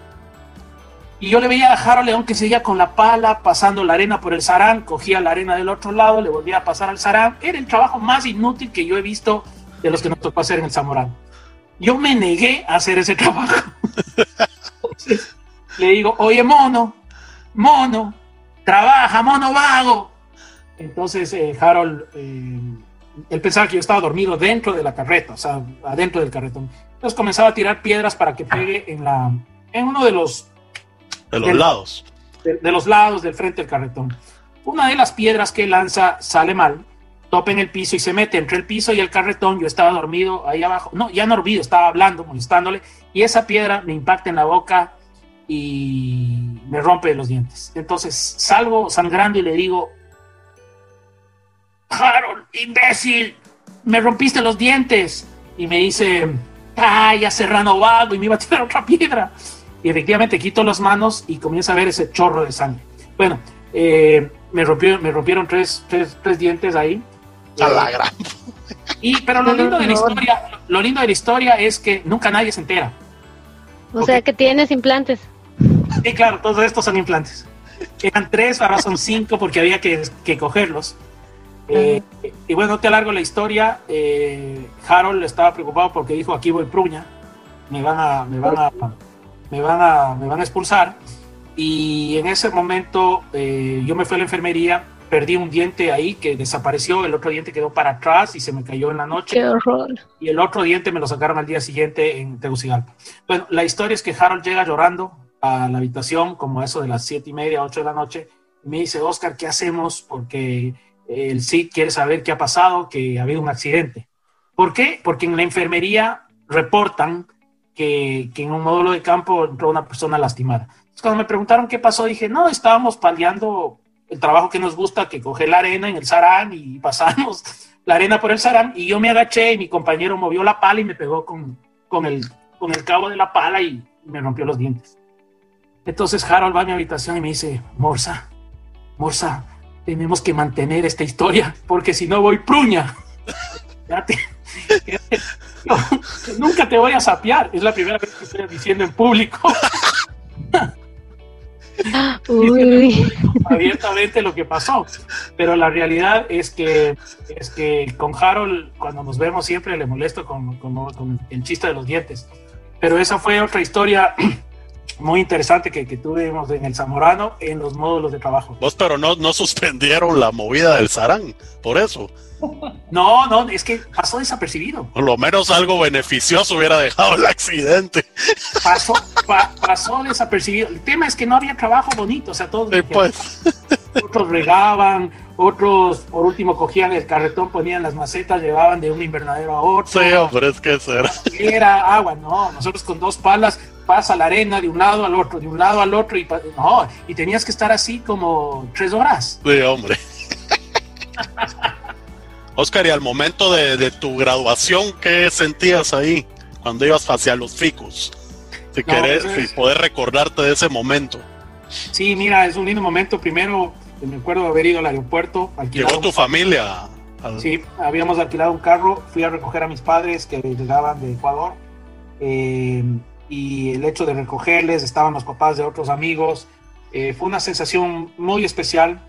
Y yo le veía a Jaro León que seguía con la pala, pasando la arena por el sarán, cogía la arena del otro lado, le volvía a pasar al sarán. Era el trabajo más inútil que yo he visto de los que nos tocó hacer en el Zamorano. Yo me negué a hacer ese trabajo. le digo, oye, mono, mono, trabaja, mono vago. Entonces eh, Harold, eh, él pensaba que yo estaba dormido dentro de la carreta, o sea, adentro del carretón. Entonces comenzaba a tirar piedras para que pegue en, la, en uno de los... De los lados. De, los lados del frente del carretón. Una de las piedras que lanza sale mal, topa en el piso y se mete entre el piso y el carretón. Yo estaba dormido ahí abajo. No, ya no dormido, estaba hablando, molestándole. Y esa piedra me impacta en la boca y me rompe los dientes. Entonces salgo sangrando y le digo, Harold, imbécil, me rompiste los dientes. Y me dice, ya Serrano vago, y me iba a tirar otra piedra. Y efectivamente quito las manos y comienza a ver ese chorro de sangre. Bueno, eh, me, rompió, me rompieron tres, tres, tres dientes ahí. A la gran. Y, pero lo lindo, de la historia, lo lindo de la historia es que nunca nadie se entera. O sea que tienes implantes. Sí, claro, todos estos son implantes. Eran tres, ahora son cinco porque había que, que cogerlos. Eh, y bueno, no te alargo la historia. Eh, Harold estaba preocupado porque dijo: Aquí voy Pruña, me van a, me van a, me van a, me van a expulsar. Y en ese momento eh, yo me fui a la enfermería, perdí un diente ahí que desapareció, el otro diente quedó para atrás y se me cayó en la noche. ¡Qué horror! Y el otro diente me lo sacaron al día siguiente en Tegucigalpa. Bueno, la historia es que Harold llega llorando a la habitación como eso de las siete y media, ocho de la noche, y me dice, Oscar, ¿qué hacemos? Porque el CID quiere saber qué ha pasado, que ha habido un accidente. ¿Por qué? Porque en la enfermería reportan que, en un módulo de campo entró una persona lastimada. cuando me preguntaron qué pasó, dije, no, estábamos paliando el trabajo que nos gusta, que coge la arena en el sarán y pasamos la arena por el sarán y yo me agaché y mi compañero movió la pala y me pegó con, con, el, con el cabo de la pala y me rompió los dientes. Entonces Harold va a mi habitación y me dice, Morsa, Morsa, tenemos que mantener esta historia, porque si no voy pruña. nunca te voy a sapear, es la primera vez que estoy diciendo en público. abiertamente lo que pasó. Pero la realidad es que, es que con Harold, cuando nos vemos, siempre le molesto con, con el chiste de los dientes. Pero esa fue otra historia muy interesante que, que, tuvimos en el Zamorano en los módulos de trabajo. Vos, pero no, no suspendieron la movida del Sarán, por eso. No, no, es que pasó desapercibido. Por lo menos algo beneficioso hubiera dejado el accidente. Pasó, pasó desapercibido. El tema es que no había trabajo bonito, o sea, todos. pues. Otros regaban, otros, por último, cogían el carretón, ponían las macetas, llevaban de un invernadero a otro. Sí, hombre, es que eso era. Era agua, no. Nosotros con dos palas pasa la arena de un lado al otro, de un lado al otro, y no, y tenías que estar así como tres horas. Sí, hombre. Oscar, y al momento de, tu graduación, ¿qué sentías ahí cuando ibas hacia los ficus? Si querés, si poder recordarte de ese momento. Sí, mira, es un lindo momento. Primero, me acuerdo de haber ido al aeropuerto. Llegó tu familia. Sí, habíamos alquilado un carro. Fui a recoger a mis padres que llegaban de Ecuador. Eh, y el hecho de recogerles, estaban los papás de otros amigos. Eh, fue una sensación muy especial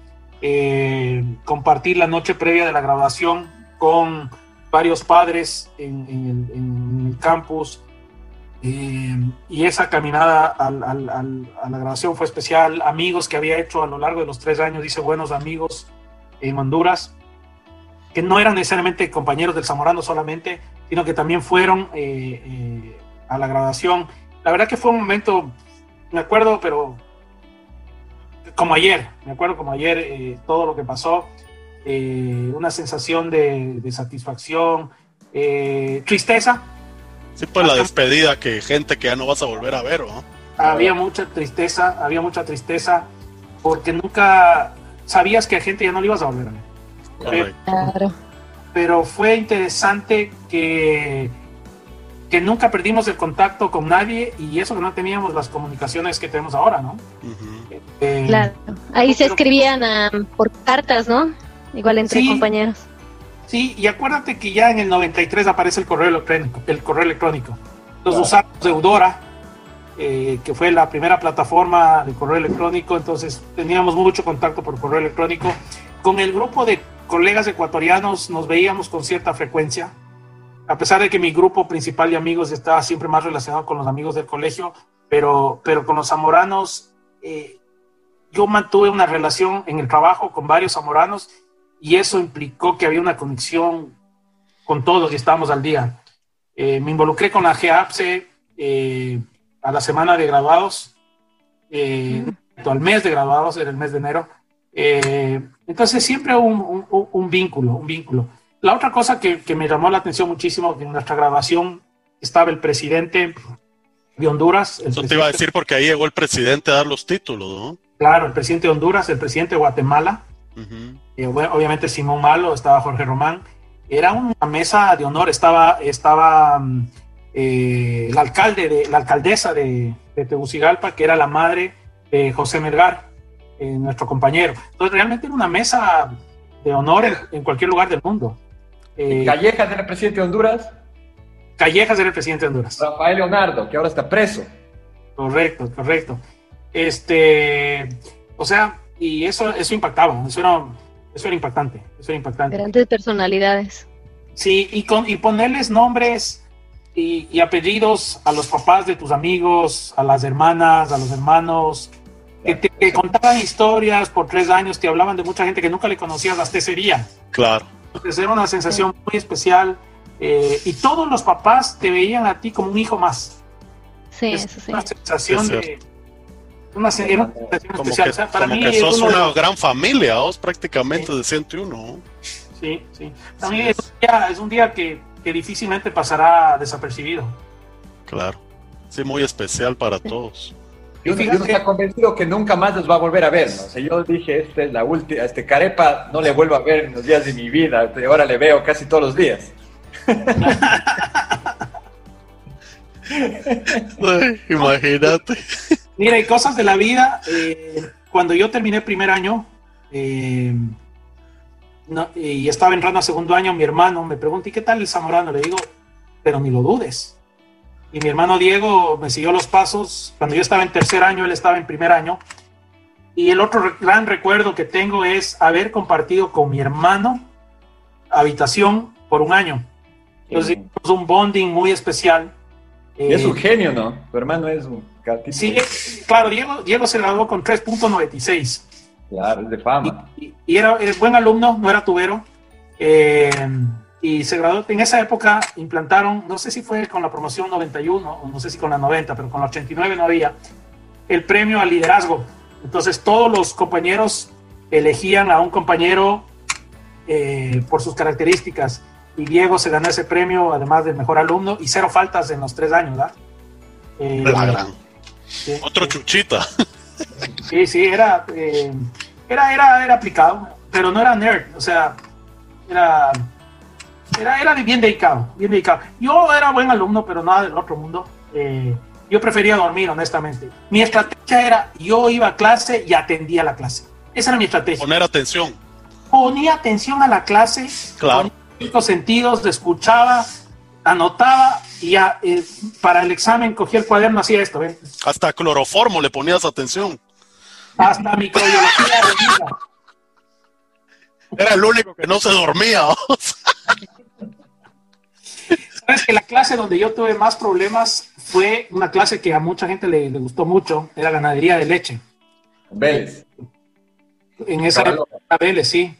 eh, compartir la noche previa de la graduación con varios padres en, el, campus. Eh, y esa caminada a la graduación fue especial. Amigos que había hecho a lo largo de los tres años, dice buenos amigos en Honduras, que no eran necesariamente compañeros del Zamorano solamente, sino que también fueron a la graduación. La verdad que fue un momento, me acuerdo, pero como ayer, me acuerdo como ayer eh, todo lo que pasó, eh, una sensación de, satisfacción, eh, tristeza. Sí, pues la despedida que gente que ya no vas a volver a ver, ¿no? Había mucha tristeza, había mucha tristeza, porque nunca sabías que a gente ya no le ibas a volver a ver. Claro. Pero fue interesante que que nunca perdimos el contacto con nadie y eso que no teníamos las comunicaciones que tenemos ahora, ¿no? Eh, claro, ahí se escribían ah, por cartas, ¿no? Igual entre compañeros. Sí, y acuérdate que ya en el 93 aparece el correo electrónico, el correo electrónico. Entonces usamos Eudora, eh, que fue la primera plataforma de correo electrónico, entonces teníamos mucho contacto por correo electrónico. Con el grupo de colegas ecuatorianos nos veíamos con cierta frecuencia, a pesar de que mi grupo principal de amigos estaba siempre más relacionado con los amigos del colegio, pero, pero con los zamoranos, eh, yo mantuve una relación en el trabajo con varios zamoranos y eso implicó que había una conexión con todos y estábamos al día. Eh, me involucré con la GAPSE eh, a la semana de grabados, al mes de grabados, era el mes de enero. entonces siempre un, un, un vínculo, un vínculo. La otra cosa que, me llamó la atención muchísimo, que en nuestra grabación estaba el presidente de Honduras. Eso te iba a decir porque ahí llegó el presidente a dar los títulos, ¿no? Claro, el presidente de Honduras, el presidente de Guatemala, eh, obviamente Simón Malo, estaba Jorge Román. Era una mesa de honor, estaba, estaba mm, eh, la, alcalde de, la alcaldesa de, Tegucigalpa, que era la madre de José Melgar, eh, nuestro compañero. Entonces realmente era una mesa de honor en cualquier lugar del mundo. Eh, Callejas era el presidente de Honduras. Callejas era el presidente de Honduras. Rafael Leonardo, que ahora está preso. Correcto, correcto. Este, o sea, y eso, eso impactaba, eso era, eso era impactante, eso era impactante. Grandes personalidades. Sí, y, con, y ponerles nombres y, apellidos a los papás de tus amigos, a las hermanas, a los hermanos, que te contaban historias por tres años, te hablaban de mucha gente que nunca le conocías, hasta ese Claro. Entonces era una sensación muy especial eh, y todos los papás te veían a ti como un hijo más. Sí, eso sí. Una sensación de... Una, sensación como especial. Que, para mí que sos una gran familia, vos prácticamente de 101. Sí, sí. También es un día, es un día que, que, difícilmente pasará desapercibido. Claro. Sí, muy especial para todos. Yo, no estoy convencido que nunca más los va a volver a ver. ¿no? O sea, yo dije, esta es la última, este Carepa no le vuelvo a ver en los días de mi vida. Ahora le veo casi todos los días. imagínate. Mira, hay cosas de la vida. Eh, cuando yo terminé primer año eh, y estaba entrando a segundo año, mi hermano me pregunta, ¿y qué tal el Zamorano? Le digo, pero ni lo dudes y mi hermano Diego me siguió los pasos. Cuando yo estaba en tercer año, él estaba en primer año. Y el otro gran recuerdo que tengo es haber compartido con mi hermano habitación por un año. Entonces hicimos un bonding muy especial. es un eh, genio, ¿no? Tu hermano es un Sí, claro, Diego, Diego se graduó con 3.96. Claro, es de fama. Y, era, era, buen alumno, no era tubero. Eh, y se graduó. En esa época implantaron, no sé si fue con la promoción 91 o no sé si con la 90, pero con la 89 no había, el premio al liderazgo. Entonces todos los compañeros elegían a un compañero eh, por sus características y Diego se ganó ese premio además del mejor alumno y cero faltas en los tres años, ¿verdad? Eh, Otro chuchita. Sí, sí, era, eh, era, era, era aplicado, pero no era nerd, o sea, era era, era bien dedicado, bien dedicado. Yo era buen alumno, pero nada del otro mundo. Eh, yo prefería dormir, honestamente. Mi estrategia era, yo iba a clase y atendía la clase. Esa era mi estrategia. Poner atención. Ponía atención a la clase. Claro. Con sentidos, escuchaba, anotaba y ya eh, para el examen cogía el cuaderno, hacía esto. ¿ven? Hasta cloroformo le ponías atención. Hasta microbiología de vida. Era el único que no se dormía. Sabes que la clase donde yo tuve más problemas fue una clase que a mucha gente le, gustó mucho, era ganadería de leche. Vélez. En esa época, Vélez, sí.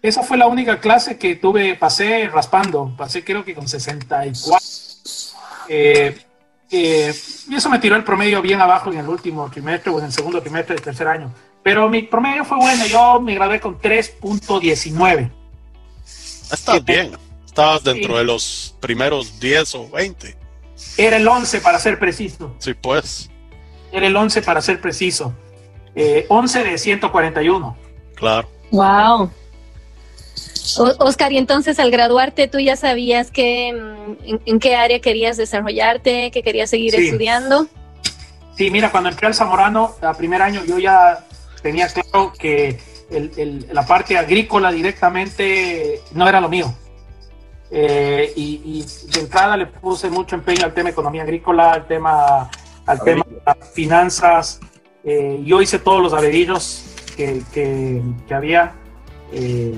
Esa fue la única clase que tuve, pasé raspando, pasé creo que con 64. Eh, eh, y eso me tiró el promedio bien abajo en el último trimestre o en el segundo trimestre del tercer año. pero mi promedio fue bueno, yo me gradué con 3.19. Estás bien, estabas dentro de los primeros 10 o 20. Era el 11 para ser preciso. Sí, pues. Era el 11 para ser preciso. 11 eh, de 141. Claro. Wow. Oscar, y entonces al graduarte tú ya sabías que, mm, en, qué área querías desarrollarte, que querías seguir estudiando. Sí, mira, cuando entré al Zamorano, a primer año, yo ya tenía claro que la parte agrícola directamente no era lo mío. Eh, y, de entrada le puse mucho empeño al tema economía agrícola, al tema, al tema finanzas. Eh, yo hice todos los averillos que, que, había. Eh,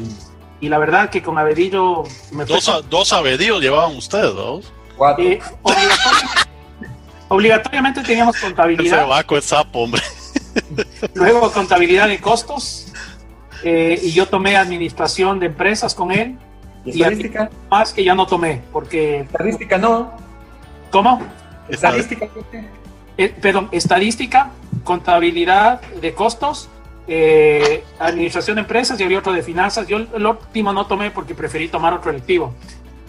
y la verdad que con Avedillo... Me dos, dos Avedillos llevaban ustedes, dos. Eh, obligatoriamente, teníamos contabilidad. Ese vaco es sapo, hombre. Luego contabilidad de costos. Eh, y yo tomé administración de empresas con él. ¿Y estadística? más que ya no tomé, porque... Estadística no. ¿Cómo? Estadística. Eh, perdón, estadística, contabilidad de costos eh, administración de empresas y había otro de finanzas. Yo el último no tomé porque preferí tomar otro electivo.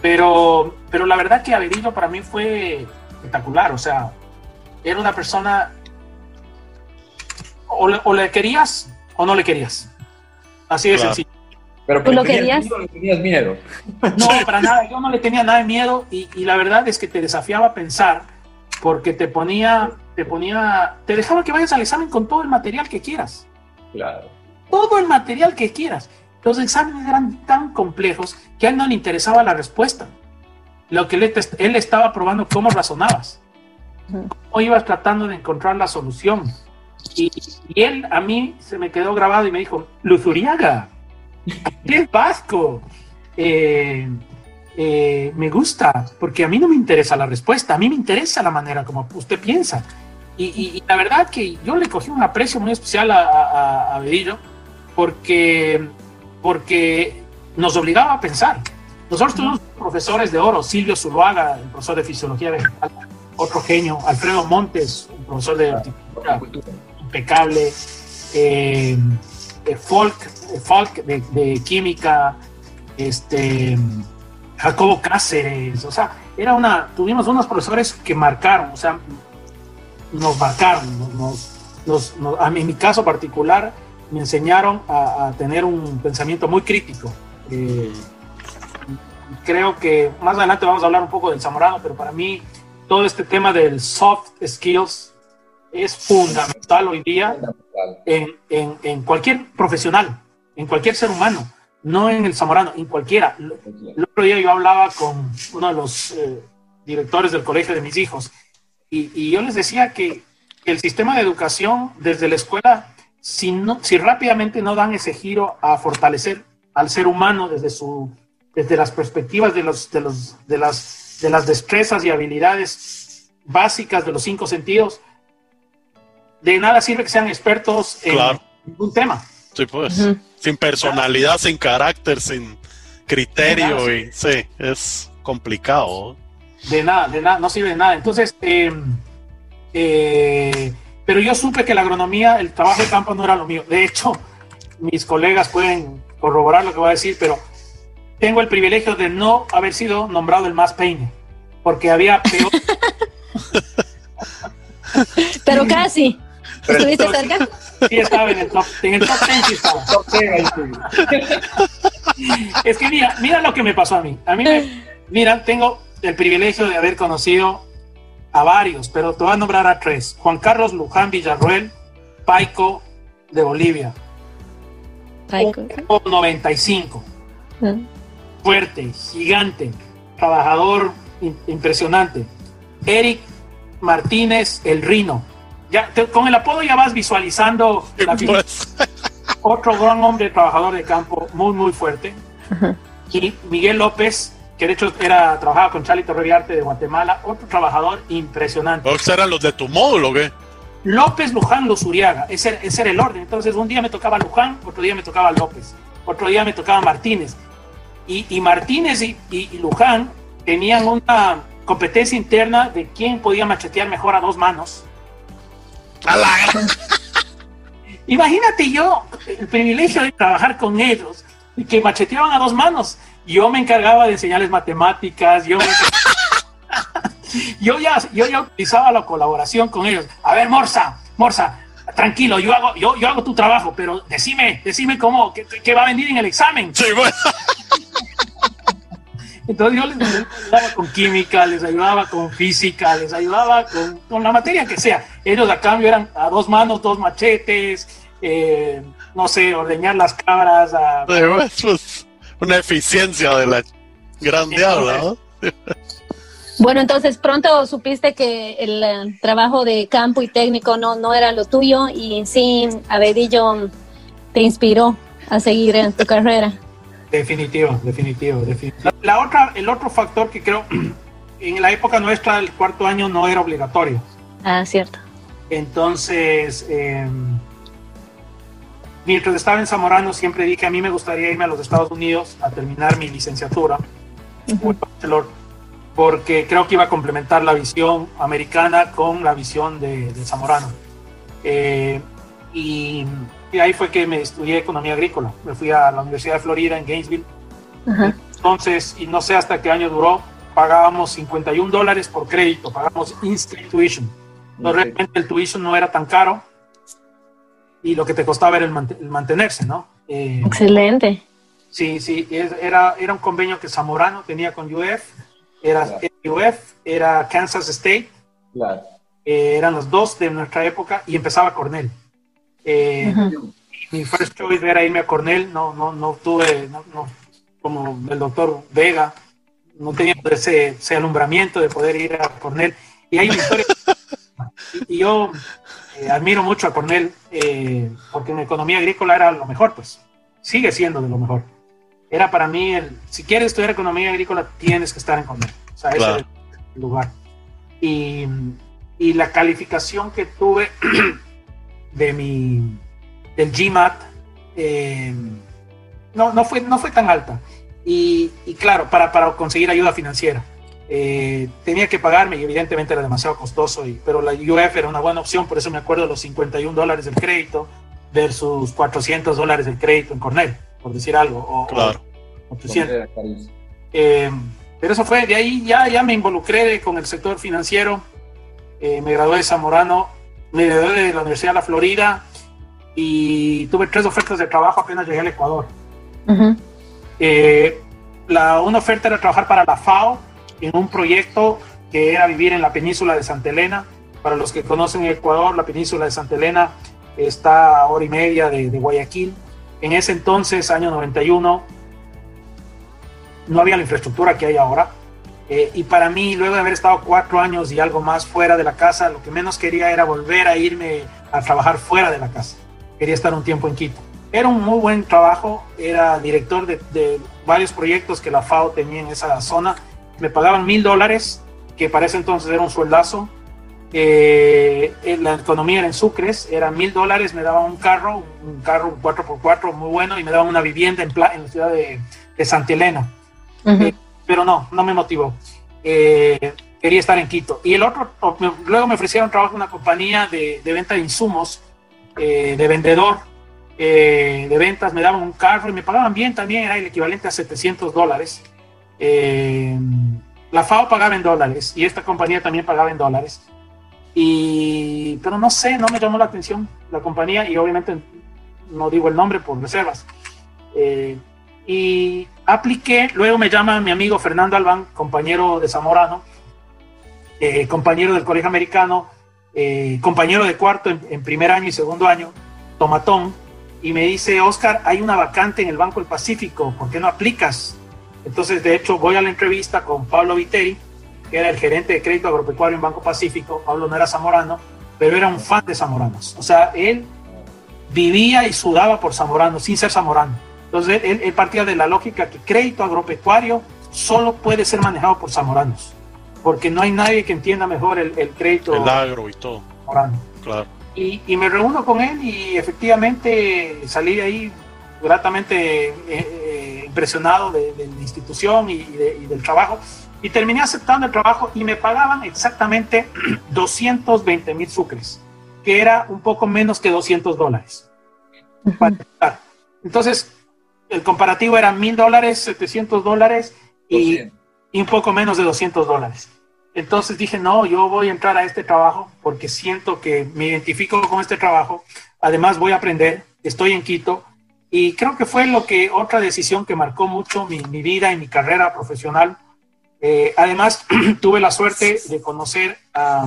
Pero, pero la verdad que Averino para mí fue espectacular. O sea, era una persona. O le, querías o no le querías. Así de sencillo. Pero ¿Tú lo querías? Miedo, le tenías miedo. No, para nada. Yo no le tenía nada de miedo y, y la verdad es que te desafiaba a pensar porque te ponía, te ponía, te dejaba que vayas al examen con todo el material que quieras. Todo el material que quieras. Los exámenes eran tan complejos que a él no le interesaba la respuesta. Lo que él, estaba probando cómo razonabas, cómo ibas tratando de encontrar la solución. Y, él a mí se me quedó grabado y me dijo, Luzuriaga, es vasco. Eh, eh, me gusta, porque a mí no me interesa la respuesta, a mí me interesa la manera como usted piensa. Y, la verdad que yo le cogí un aprecio muy especial a, a, Bedillo porque, porque nos obligaba a pensar. Nosotros tuvimos profesores de oro, Silvio Zuluaga, el profesor de Fisiología Vegetal, otro genio, Alfredo Montes, un profesor de impecable, eh, Folk, Folk de, de, Química, este, Jacobo Cáceres, o sea, era una, tuvimos unos profesores que marcaron, o sea, nos marcaron, nos, a mí, en mi caso particular, me enseñaron a, tener un pensamiento muy crítico. Eh, creo que más adelante vamos a hablar un poco del zamorano, pero para mí todo este tema del soft skills es fundamental hoy día en, en, en cualquier profesional, en cualquier ser humano, no en el zamorano, en cualquiera. El otro día yo hablaba con uno de los eh, directores del colegio de mis hijos y, yo les decía que el sistema de educación desde la escuela, si, no, si rápidamente no dan ese giro a fortalecer al ser humano desde, su, desde las perspectivas de, los, de, los, de, las, de las destrezas y habilidades básicas de los cinco sentidos, de nada sirve que sean expertos en ningún tema. Sí, pues. Sin personalidad, sin carácter, sin criterio. Y, sí, es complicado. De nada, de nada, no sirve de nada. Entonces, eh, eh, pero yo supe que la agronomía, el trabajo de campo no era lo mío. De hecho, mis colegas pueden corroborar lo que voy a decir, pero tengo el privilegio de no haber sido nombrado el más peine, porque había peor. pero casi. ¿Estuviste cerca? Sí, estaba en el top, en el top 10 sí estaba. es que mira, mira lo que me pasó a mí. A mí me, mira, tengo el privilegio de haber conocido a varios, pero te voy a nombrar a tres. Juan Carlos Luján Villarruel, Paico de Bolivia. Paico. 95. Ah. Fuerte, gigante, trabajador impresionante. Eric Martínez El Rino. Ya, con el apodo ya vas visualizando pues. otro gran hombre trabajador de campo muy muy fuerte. Y Miguel López que de hecho era, trabajaba con Charlie Torreviarte de Guatemala, otro trabajador impresionante. ¿O eran los de tu módulo qué? López, Luján, Luzuriaga, ese, ese era el orden. Entonces un día me tocaba Luján, otro día me tocaba López, otro día me tocaba Martínez. Y, Martínez y, Luján tenían una competencia interna de quién podía machetear mejor a dos manos. Imagínate yo, el privilegio de trabajar con ellos, y que macheteaban a dos manos. Yo me encargaba de enseñarles matemáticas, yo, yo, ya, yo ya utilizaba la colaboración con ellos. A ver, Morsa, Morsa, tranquilo, yo hago, yo, yo hago tu trabajo, pero decime, decime cómo, qué, va a venir en el examen. Sí, bueno. Entonces yo les ayudaba con química, les ayudaba con física, les ayudaba con, con, la materia que sea. Ellos a cambio eran a dos manos, dos machetes, eh, no sé, ordeñar las cabras. A... Pues, una eficiencia de la grandeada, ¿no? Bueno, entonces pronto supiste que el eh, trabajo de campo y técnico no, no era lo tuyo y sí, Abedillo te inspiró a seguir en tu carrera. Definitivo, definitivo, definitivo. La otra, el otro factor que creo, en la época nuestra, el cuarto año no era obligatorio. Ah, cierto. Entonces, em, mientras estaba en Zamorano, siempre dije a mí me gustaría irme a los Estados Unidos a terminar mi licenciatura porque creo que iba a complementar la visión americana con la visión de, Zamorano. Eh, y, ahí fue que me estudié economía agrícola. Me fui a la Universidad de Florida en Gainesville. Entonces, y no sé hasta qué año duró, pagábamos 51 dólares por crédito, pagamos instant tuition. No, realmente el tuition no era tan caro y lo que te costaba era el, mantenerse, ¿no? Eh, Excelente. Sí, sí, era, era un convenio que Zamorano tenía con UF era UF, era Kansas State. Eh, eran los dos de nuestra época y empezaba Cornell. Eh, mi first choice era irme a Cornell, no, no, no tuve, no, como el doctor Vega, no tenía ese, ese, alumbramiento de poder ir a Cornell. Y hay una historia. y, yo eh, admiro mucho a Cornell porque en economía agrícola era lo mejor, pues sigue siendo de lo mejor era para mí el, si quieres estudiar economía agrícola, tienes que estar en Cornell. O sea, ese es el lugar. Y, y, la calificación que tuve de mi, del GMAT, eh, no, no, fue, no fue tan alta. Y, y claro, para, para, conseguir ayuda financiera. Eh, tenía que pagarme y evidentemente era demasiado costoso, y, pero la UF era una buena opción, por eso me acuerdo de los 51 dólares del crédito versus 400 dólares del crédito en Cornell por decir algo. O, claro. Eh, pero eso fue, de ahí ya, ya me involucré con el sector financiero, eh, me gradué de Zamorano, de la Universidad de la Florida y tuve tres ofertas de trabajo apenas llegué al Ecuador. Eh, la, una oferta era trabajar para la FAO en un proyecto que era vivir en la península de Santa Elena. Para los que conocen Ecuador, la península de Santa Elena está a hora y media de Guayaquil en ese entonces, año 91, no había la infraestructura que hay ahora. Eh, y para mí, luego de haber estado cuatro años y algo más fuera de la casa, lo que menos quería era volver a irme a trabajar fuera de la casa. Quería estar un tiempo en Quito. Era un muy buen trabajo, era director de, varios proyectos que la FAO tenía en esa zona. Me pagaban mil dólares, que para ese entonces era un sueldazo. Eh, la economía era en sucres, era mil dólares, me daban un carro, un carro un 4x4 muy bueno y me daban una vivienda en, en la ciudad de, de Santa Elena. Eh, pero no, no me motivó. Eh, quería estar en Quito. Y el otro, luego me ofrecieron trabajo en una compañía de, de venta de insumos, de vendedor de ventas, me daban un carro y me pagaban bien también, era el equivalente a 700 dólares. la FAO pagaba en dólares y esta compañía también pagaba en dólares. Y, pero no sé, no me llamó la atención la compañía y obviamente no digo el nombre por reservas. Y apliqué, luego me llama mi amigo Fernando Albán, compañero de Zamorano, eh, compañero del Colegio Americano, eh, compañero de cuarto en, primer año y segundo año, Tomatón, y me dice, Oscar, hay una vacante en el Banco del Pacífico, ¿por qué no aplicas? Entonces, de hecho, voy a la entrevista con Pablo Viteri, que era el gerente de crédito agropecuario en Banco Pacífico. Pablo no era zamorano, pero era un fan de zamoranos. O sea, él vivía y sudaba por zamoranos sin ser zamorano. Entonces, él, partía de la lógica que crédito agropecuario solo puede ser manejado por zamoranos, porque no hay nadie que entienda mejor el, crédito. El agro y todo. Zamorano. Claro. Y, me reúno con él y efectivamente salí de ahí gratamente eh, eh, impresionado de, la institución y, y del trabajo y terminé aceptando el trabajo y me pagaban exactamente 220 mil sucres, que era un poco menos que 200 dólares. Entonces, el comparativo era mil dólares, 700 dólares y, y, un poco menos de 200 dólares. Entonces dije, no, yo voy a entrar a este trabajo porque siento que me identifico con este trabajo. Además, voy a aprender. Estoy en Quito. Y creo que fue lo que otra decisión que marcó mucho mi, mi vida y mi carrera profesional. Eh, además, tuve la suerte de conocer a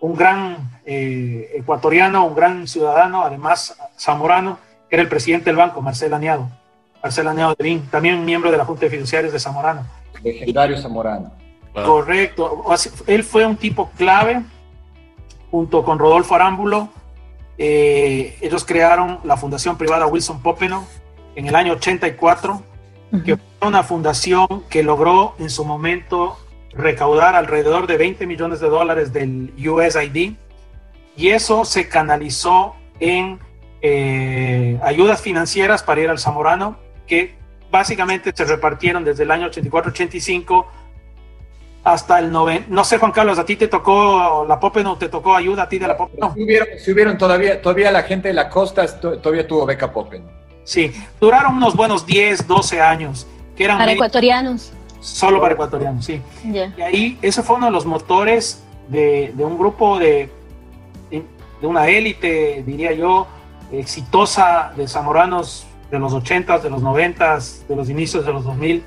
un gran eh, ecuatoriano, un gran ciudadano, además zamorano, que era el presidente del banco, Marcel Añado. Marcel Añado de Vin, también miembro de la Junta de Fiduciarios de Zamorano. Legendario Zamorano. Correcto. Él fue un tipo clave, junto con Rodolfo Arámbulo. Eh, ellos crearon la Fundación Privada Wilson Popeno en el año 84, que fue una fundación que logró en su momento recaudar alrededor de 20 millones de dólares del USID y eso se canalizó en eh, ayudas financieras para ir al Zamorano que básicamente se repartieron desde el año 84-85 hasta el 90. No sé, Juan Carlos, ¿a ti te tocó la POPE no te tocó ayuda a ti de la POPE? No. Si, hubieron, todavía, todavía la gente de la costa todavía tuvo beca POPE. Sí, duraron unos buenos 10, 12 años. Que eran para ecuatorianos. Solo para ecuatorianos, sí. Y ahí, ese fue uno de los motores de, de un grupo de, de una élite, diría yo, exitosa de zamoranos de los 80 de los 90 de los inicios de los 2000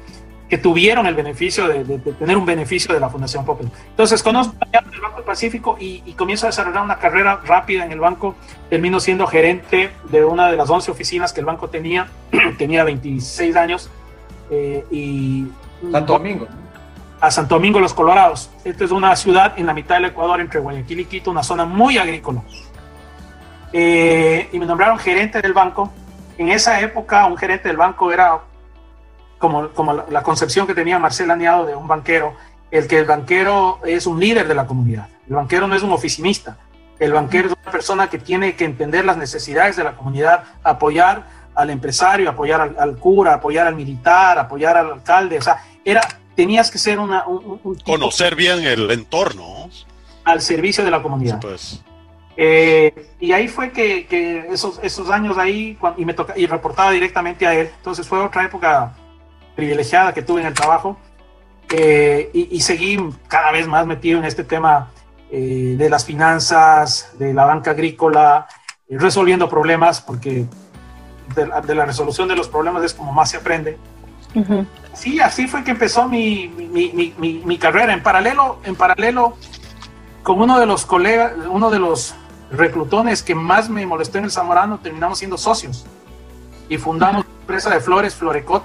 que tuvieron el beneficio de, tener un beneficio de la Fundación Popel. Entonces, conozco el Banco del Pacífico y, y, comienzo a desarrollar una carrera rápida en el banco. Termino siendo gerente de una de las 11 oficinas que el banco tenía. tenía 26 años. Eh, y Santo Domingo. A Santo Domingo, Los Colorados. Esta es una ciudad en la mitad del Ecuador, entre Guayaquil y Quito, una zona muy agrícola. Eh, y me nombraron gerente del banco. En esa época, un gerente del banco era como, como la, concepción que tenía Marcel Añado de un banquero, el que el banquero es un líder de la comunidad. El banquero no es un oficinista. El banquero es una persona que tiene que entender las necesidades de la comunidad, apoyar al empresario, apoyar al, cura, apoyar al militar, apoyar al alcalde. O sea, era, tenías que ser una, un, conocer bien el entorno. Al servicio de la comunidad. pues. Eh, y ahí fue que, que, esos, esos años ahí, y me toca, y reportaba directamente a él. Entonces fue otra época privilegiada que tuve en el trabajo eh, y, seguí cada vez más metido en este tema eh, de las finanzas, de la banca agrícola, eh, resolviendo problemas, porque de la, resolución de los problemas es como más se aprende. Sí, así fue que empezó mi, mi, mi, mi, carrera. En paralelo, en paralelo, con uno de los colegas, uno de los reclutones que más me molestó en el Zamorano, terminamos siendo socios y fundamos una empresa de flores, Florecot,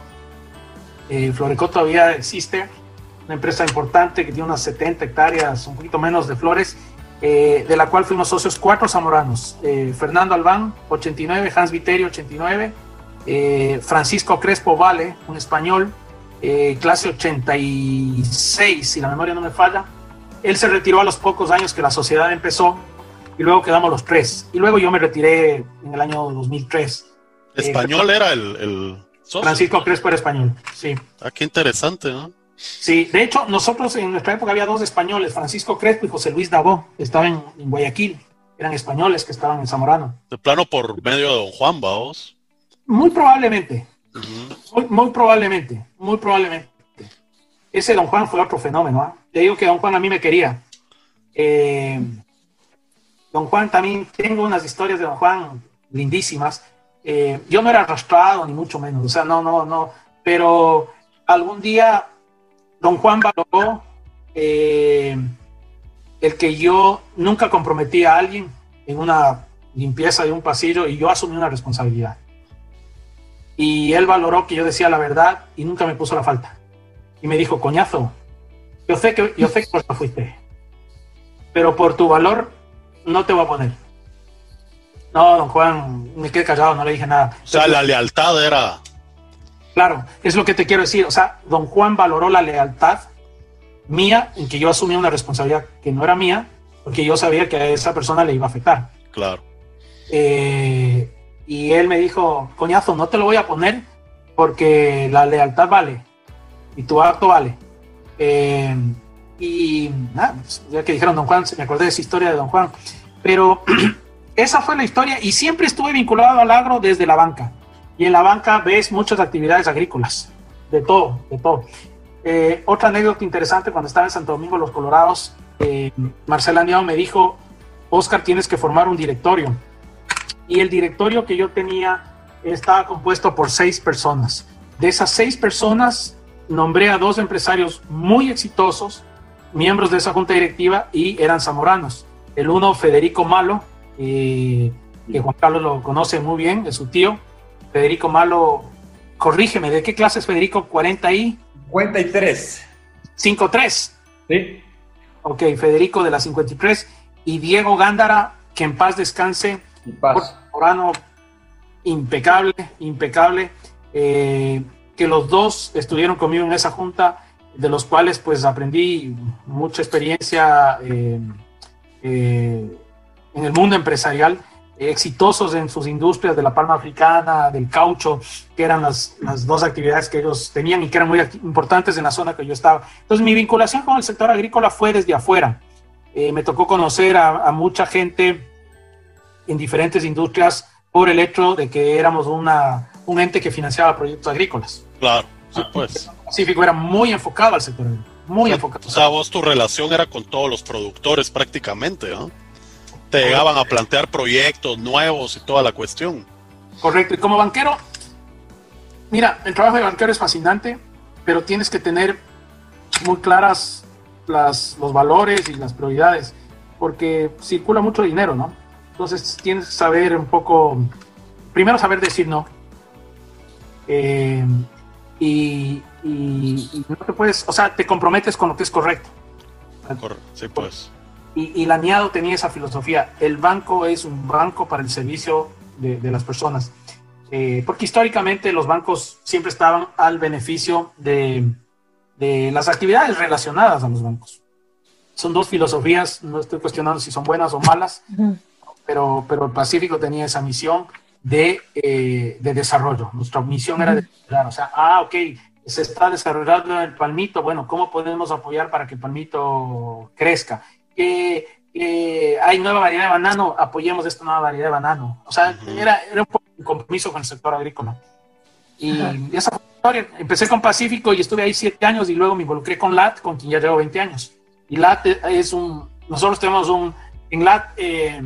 eh, Florecot todavía existe, una empresa importante que tiene unas 70 hectáreas, un poquito menos de flores, eh, de la cual fuimos socios cuatro zamoranos. Eh, Fernando Albán, 89, Hans Viteri, 89, eh, Francisco Crespo Vale, un español, clase 86, si la memoria no me falla. Él se retiró a los pocos años que la sociedad empezó y luego quedamos los tres. Y luego yo me retiré en el año 2003. ¿Español era el, Francisco Crespo era español, sí. Ah, qué interesante, ¿no? Sí, de hecho, nosotros en nuestra época había dos españoles, Francisco Crespo y José Luis Dabó, estaban en, Guayaquil, eran españoles que estaban en Zamorano. De plano por medio de Don Juan, vamos. Muy probablemente, muy, probablemente, muy probablemente. Ese Don Juan fue otro fenómeno, ¿ah? Te digo que Don Juan a mí me quería. Eh, don Juan también, tengo unas historias de Don Juan lindísimas. Eh, yo no era arrastrado, ni mucho menos, o sea, no, no, no, pero algún día don Juan valoró eh, el que yo nunca comprometí a alguien en una limpieza de un pasillo y yo asumí una responsabilidad. Y él valoró que yo decía la verdad y nunca me puso la falta. Y me dijo, coñazo, yo sé que, yo sé que fuiste, pero por tu valor no te voy a poner. No, don Juan, me quedé callado, no le dije nada. O sea, la lealtad era... Claro, es lo que te quiero decir. O sea, don Juan valoró la lealtad mía en que yo asumía una responsabilidad que no era mía, porque yo sabía que a esa persona le iba a afectar. Claro. Eh, y él me dijo, coñazo, no te lo voy a poner porque la lealtad vale y tu acto vale. Eh, y nada, ya que dijeron don Juan, me acordé de esa historia de don Juan. Pero esa fue la historia y siempre estuve vinculado al agro desde la banca. Y en la banca ves muchas actividades agrícolas, de todo, de todo. Eh, otra anécdota interesante, cuando estaba en Santo Domingo, Los Colorados, eh, Marcela Niao me dijo, Oscar, tienes que formar un directorio. Y el directorio que yo tenía estaba compuesto por seis personas. De esas seis personas, nombré a dos empresarios muy exitosos, miembros de esa junta directiva, y eran zamoranos. El uno, Federico Malo, eh, que Juan Carlos lo conoce muy bien, es su tío. Federico Malo, corrígeme, ¿de qué clase es Federico? 40 y... 53. 53. Sí. Ok, Federico de la 53 y Diego Gándara, que en paz descanse. Orano impecable, impecable. Eh, que los dos estuvieron conmigo en esa junta, de los cuales pues aprendí mucha experiencia eh, eh, en el mundo empresarial, exitosos en sus industrias de la palma africana, del caucho, que eran las, las, dos actividades que ellos tenían y que eran muy importantes en la zona que yo estaba. Entonces mi vinculación con el sector agrícola fue desde afuera. Eh, me tocó conocer a, mucha gente en diferentes industrias por el hecho de que éramos una, un ente que financiaba proyectos agrícolas. Claro, sí, pues. Pacífico era muy enfocado al sector agrícola, muy enfocado. O sea, vos tu relación era con todos los productores prácticamente, ¿no? Te llegaban a plantear proyectos nuevos y toda la cuestión. Correcto, y como banquero, mira, el trabajo de banquero es fascinante, pero tienes que tener muy claras las, los valores y las prioridades, porque circula mucho dinero, ¿no? Entonces tienes que saber un poco, primero saber decir no. Eh, y, no te puedes, o sea, te comprometes con lo que es correcto. Sí, pues. Y, y la NIADO tenía esa filosofía. El banco es un banco para el servicio de, de las personas. Eh, porque históricamente los bancos siempre estaban al beneficio de, de las actividades relacionadas a los bancos. Son dos filosofías, no estoy cuestionando si son buenas o malas, pero, pero el Pacífico tenía esa misión de, eh, de desarrollo. Nuestra misión era de o sea, ah, ok, se está desarrollando el palmito, bueno, ¿cómo podemos apoyar para que el palmito crezca? Que hay nueva variedad de banano, apoyemos esta nueva variedad de banano. O sea, era, era un compromiso con el sector agrícola. Y esa fue Empecé con Pacífico y estuve ahí siete años y luego me involucré con LAT, con quien ya llevo 20 años. Y LAT es un, nosotros tenemos un, en LAT, eh,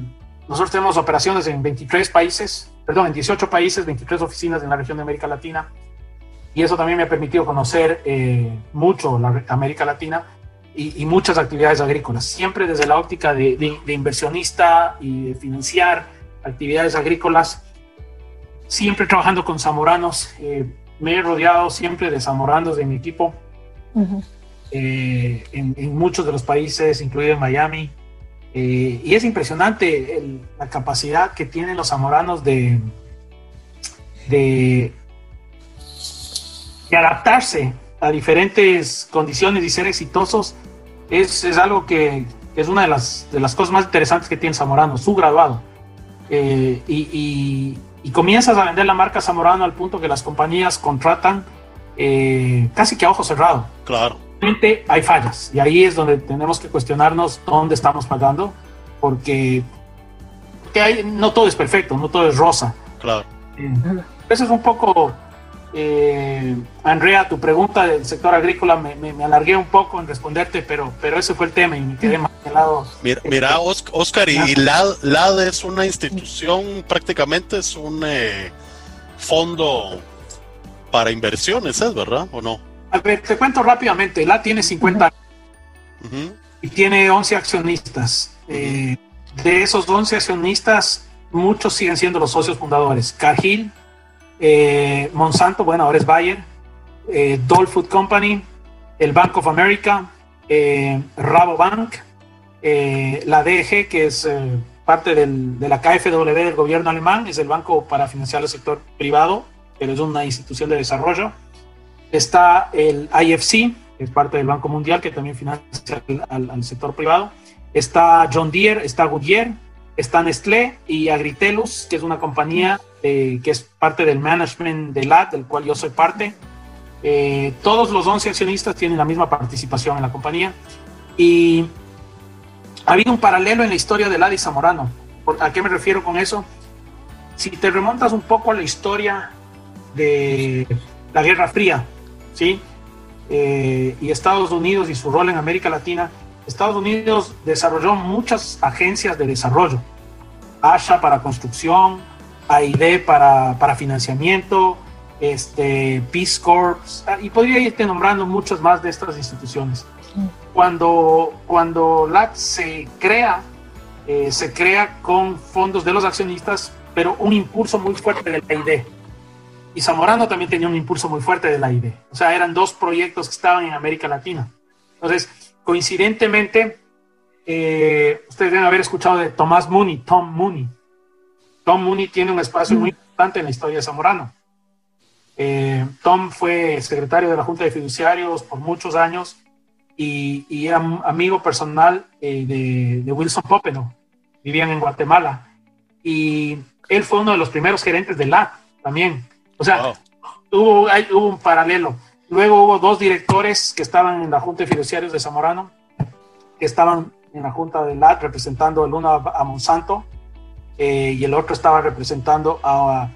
nosotros tenemos operaciones en 23 países, perdón, en 18 países, 23 oficinas en la región de América Latina. Y eso también me ha permitido conocer eh, mucho la América Latina y, muchas actividades agrícolas, siempre desde la óptica de, inversionista y de financiar actividades agrícolas, siempre trabajando con zamoranos. Eh, me he rodeado siempre de zamoranos de mi equipo, eh, en, muchos de los países, incluido en Miami. Eh, y es impresionante la capacidad que tienen los zamoranos de, de, adaptarse a diferentes condiciones y ser exitosos. Es, es algo que, es una de las, de las cosas más interesantes que tiene Zamorano, su graduado. Eh, y, y comienzas a vender la marca Zamorano al punto que las compañías contratan eh, casi que a ojo cerrado. Claro. Hay fallas y ahí es donde tenemos que cuestionarnos dónde estamos pagando porque, porque no todo es perfecto, no todo es rosa. Claro. Eh, eso es un poco eh, Andrea, tu pregunta del sector agrícola me, me, alargué un poco en responderte, pero, pero ese fue el tema y me quedé más lado. Mira, mira Oscar, y LAD, es una institución, prácticamente es un eh, fondo para inversiones, ¿es verdad o no? A ver, te cuento rápidamente. LAD tiene 50 años y tiene 11 accionistas. Eh, de esos 11 accionistas, muchos siguen siendo los socios fundadores. Cargill, eh, Monsanto, bueno, ahora es Bayer, eh, Dole Food Company, el Bank of America, eh, Rabobank, eh, la DG, que es parte de la KfW del gobierno alemán, es el banco para financiar el sector privado, pero es una institución de desarrollo. Está el IFC, que es parte del Banco Mundial, que también financia al, al sector privado. Está John Deere, está Goodyear, está Nestlé y Agritelus, que es una compañía eh, que es parte del management de LAD, del cual yo soy parte. Eh, todos los 11 accionistas tienen la misma participación en la compañía y ha habido un paralelo en la historia de LAD y Zamorano, ¿A qué me refiero con eso? Si te remontas un poco a la historia de la Guerra Fría, ¿sí? Eh, y Estados Unidos y su rol en América Latina, Estados Unidos desarrolló muchas agencias de desarrollo. ASHA para construcción, AID para, para financiamiento, este, Peace Corps, ah, y podría irte nombrando muchas más de estas instituciones. Cuando, cuando LAC se crea, eh, se crea con fondos de los accionistas, pero un impulso muy fuerte de la ID. Y Zamorano también tenía un impulso muy fuerte de la ID. O sea, eran dos proyectos que estaban en América Latina. Entonces, coincidentemente, eh, ustedes deben haber escuchado de Tomás Mooney, Tom Mooney. Tom Mooney tiene un espacio muy importante en la historia de Zamorano. Eh, Tom fue secretario de la Junta de Fiduciarios por muchos años y, era amigo personal eh, de, Wilson Popeno. Vivían en Guatemala. Y él fue uno de los primeros gerentes de LAT también. O sea, hubo, hubo un paralelo. Luego hubo dos directores que estaban en la Junta de Fiduciarios de Zamorano, que estaban en la Junta de LAT representando el uno a, Monsanto eh, y el otro estaba representando a,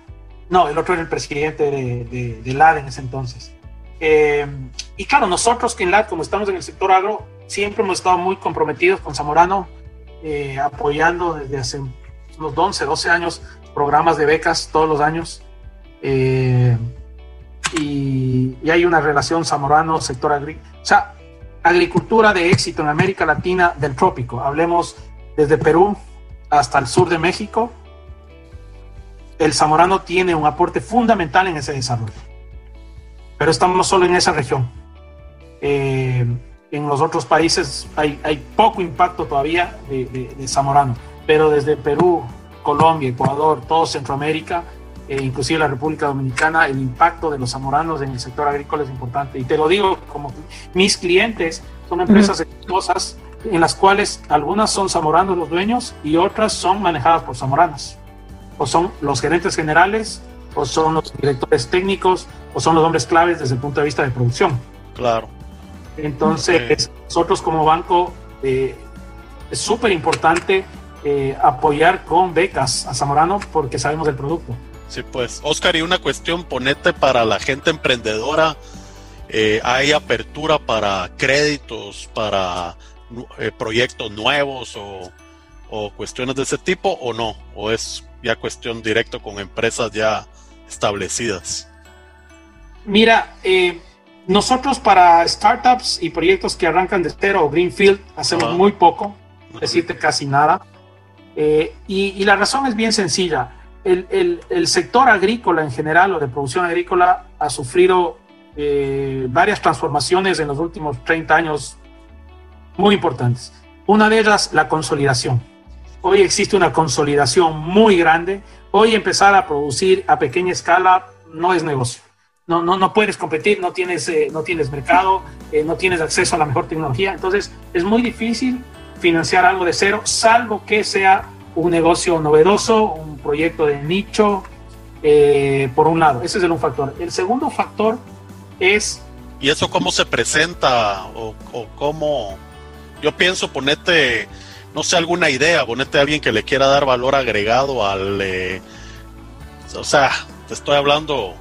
no, el otro era el presidente de, de, de LAD en ese entonces. Eh, y claro, nosotros que en LAD, como estamos en el sector agro, siempre hemos estado muy comprometidos con Zamorano, eh, apoyando desde hace unos 11, 12 años programas de becas todos los años. Eh, y, y, hay una relación Zamorano-sector agrícola. O sea, agricultura de éxito en América Latina del trópico. Hablemos desde Perú hasta el sur de México. El Zamorano tiene un aporte fundamental en ese desarrollo pero estamos solo en esa región. Eh, en los otros países hay, hay poco impacto todavía de, Zamorano, pero desde Perú, Colombia, Ecuador, todo Centroamérica, e inclusive la República Dominicana, el impacto de los zamoranos en el sector agrícola es importante. Y te lo digo como mis clientes son empresas exitosas en las cuales algunas son zamoranos los dueños y otras son manejadas por zamoranos. O son los gerentes generales, o son los directores técnicos, o son los hombres claves desde el punto de vista de producción. Claro. Entonces, nosotros como banco eh, es súper importante eh, apoyar con becas a Zamorano porque sabemos del producto. Sí, pues, Oscar, y una cuestión, ponete para la gente emprendedora, eh, ¿hay apertura para créditos, para proyectos nuevos o, o cuestiones de ese tipo o no? ¿O es ya cuestión directo con empresas ya establecidas? Mira, eh, nosotros para startups y proyectos que arrancan de cero o Greenfield hacemos muy poco, decirte casi nada. Eh, y, la razón es bien sencilla. El, sector agrícola en general o de producción agrícola ha sufrido eh, varias transformaciones en los últimos 30 años muy importantes. Una de ellas, la consolidación. Hoy existe una consolidación muy grande. Hoy empezar a producir a pequeña escala no es negocio no, no, no puedes competir, no tienes, eh, no tienes mercado, eh, no tienes acceso a la mejor tecnología. Entonces es muy difícil financiar algo de cero, salvo que sea un negocio novedoso, un proyecto de nicho, eh, por un lado. Ese es el un factor. El segundo factor es... ¿Y eso cómo se presenta o, o cómo... Yo pienso ponerte, no sé, alguna idea, ponete a alguien que le quiera dar valor agregado al... o sea, te estoy hablando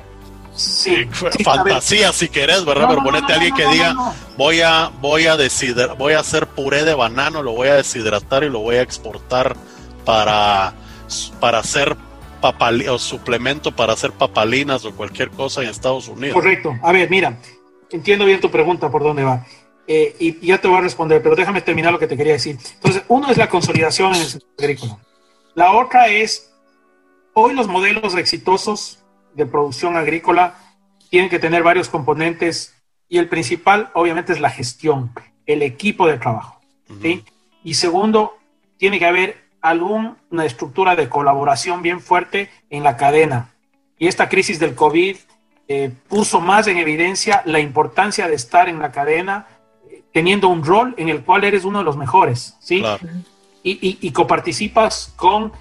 Sí, fantasía si querés, ¿verdad? Pero ponete a alguien que diga, voy a voy a deshidrar, voy a hacer puré de banano, lo voy a deshidratar y lo voy a exportar para para hacer papal o suplemento para hacer papalinas o cualquier cosa en Estados Unidos. Correcto. A ver, mira, entiendo bien tu pregunta por dónde va. Eh, y ya te voy a responder, pero déjame terminar lo que te quería decir. Entonces, uno es la consolidación en el sector agrícola. La otra es, hoy los modelos exitosos de producción agrícola tienen que tener varios componentes y el principal obviamente es la gestión, el equipo de trabajo. Y segundo, tiene que haber alguna estructura de colaboración bien fuerte en la cadena. Y esta crisis del COVID eh, puso más en evidencia la importancia de estar en la cadena teniendo un rol en el cual eres uno de los mejores, ¿sí? Y, y, y coparticipas con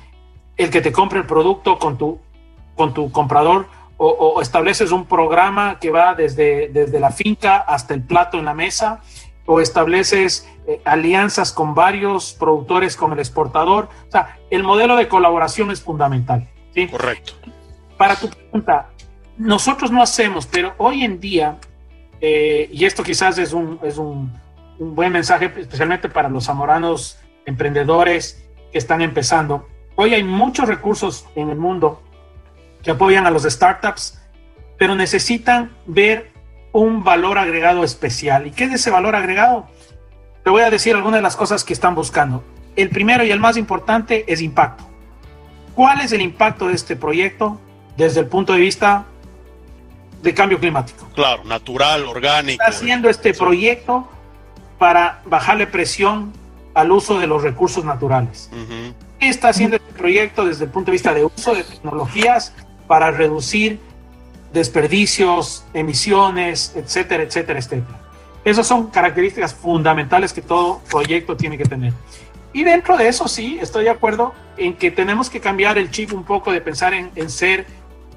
el que te compre el producto, con tu con tu comprador o, estableces un programa que va desde, desde la finca hasta el plato en la mesa o estableces eh, alianzas con varios productores, con el exportador. O sea, el modelo de colaboración es fundamental. ¿sí? Correcto. Para tu pregunta, nosotros no hacemos, pero hoy en día, eh, y esto quizás es, un, es un, un, buen mensaje, especialmente para los zamoranos emprendedores que están empezando, hoy hay muchos recursos en el mundo que apoyan a los startups, pero necesitan ver un valor agregado especial. ¿Y qué es ese valor agregado? Te voy a decir algunas de las cosas que están buscando. El primero y el más importante es impacto. ¿Cuál es el impacto de este proyecto desde el punto de vista de cambio climático? Claro, natural, orgánico. Está haciendo este proyecto para bajarle presión al uso de los recursos naturales. ¿Qué está haciendo este proyecto desde el punto de vista de uso de tecnologías para reducir desperdicios, emisiones, etcétera, etcétera, etcétera? Esas son características fundamentales que todo proyecto tiene que tener. Y dentro de eso sí, estoy de acuerdo en que tenemos que cambiar el chip un poco de pensar en, en ser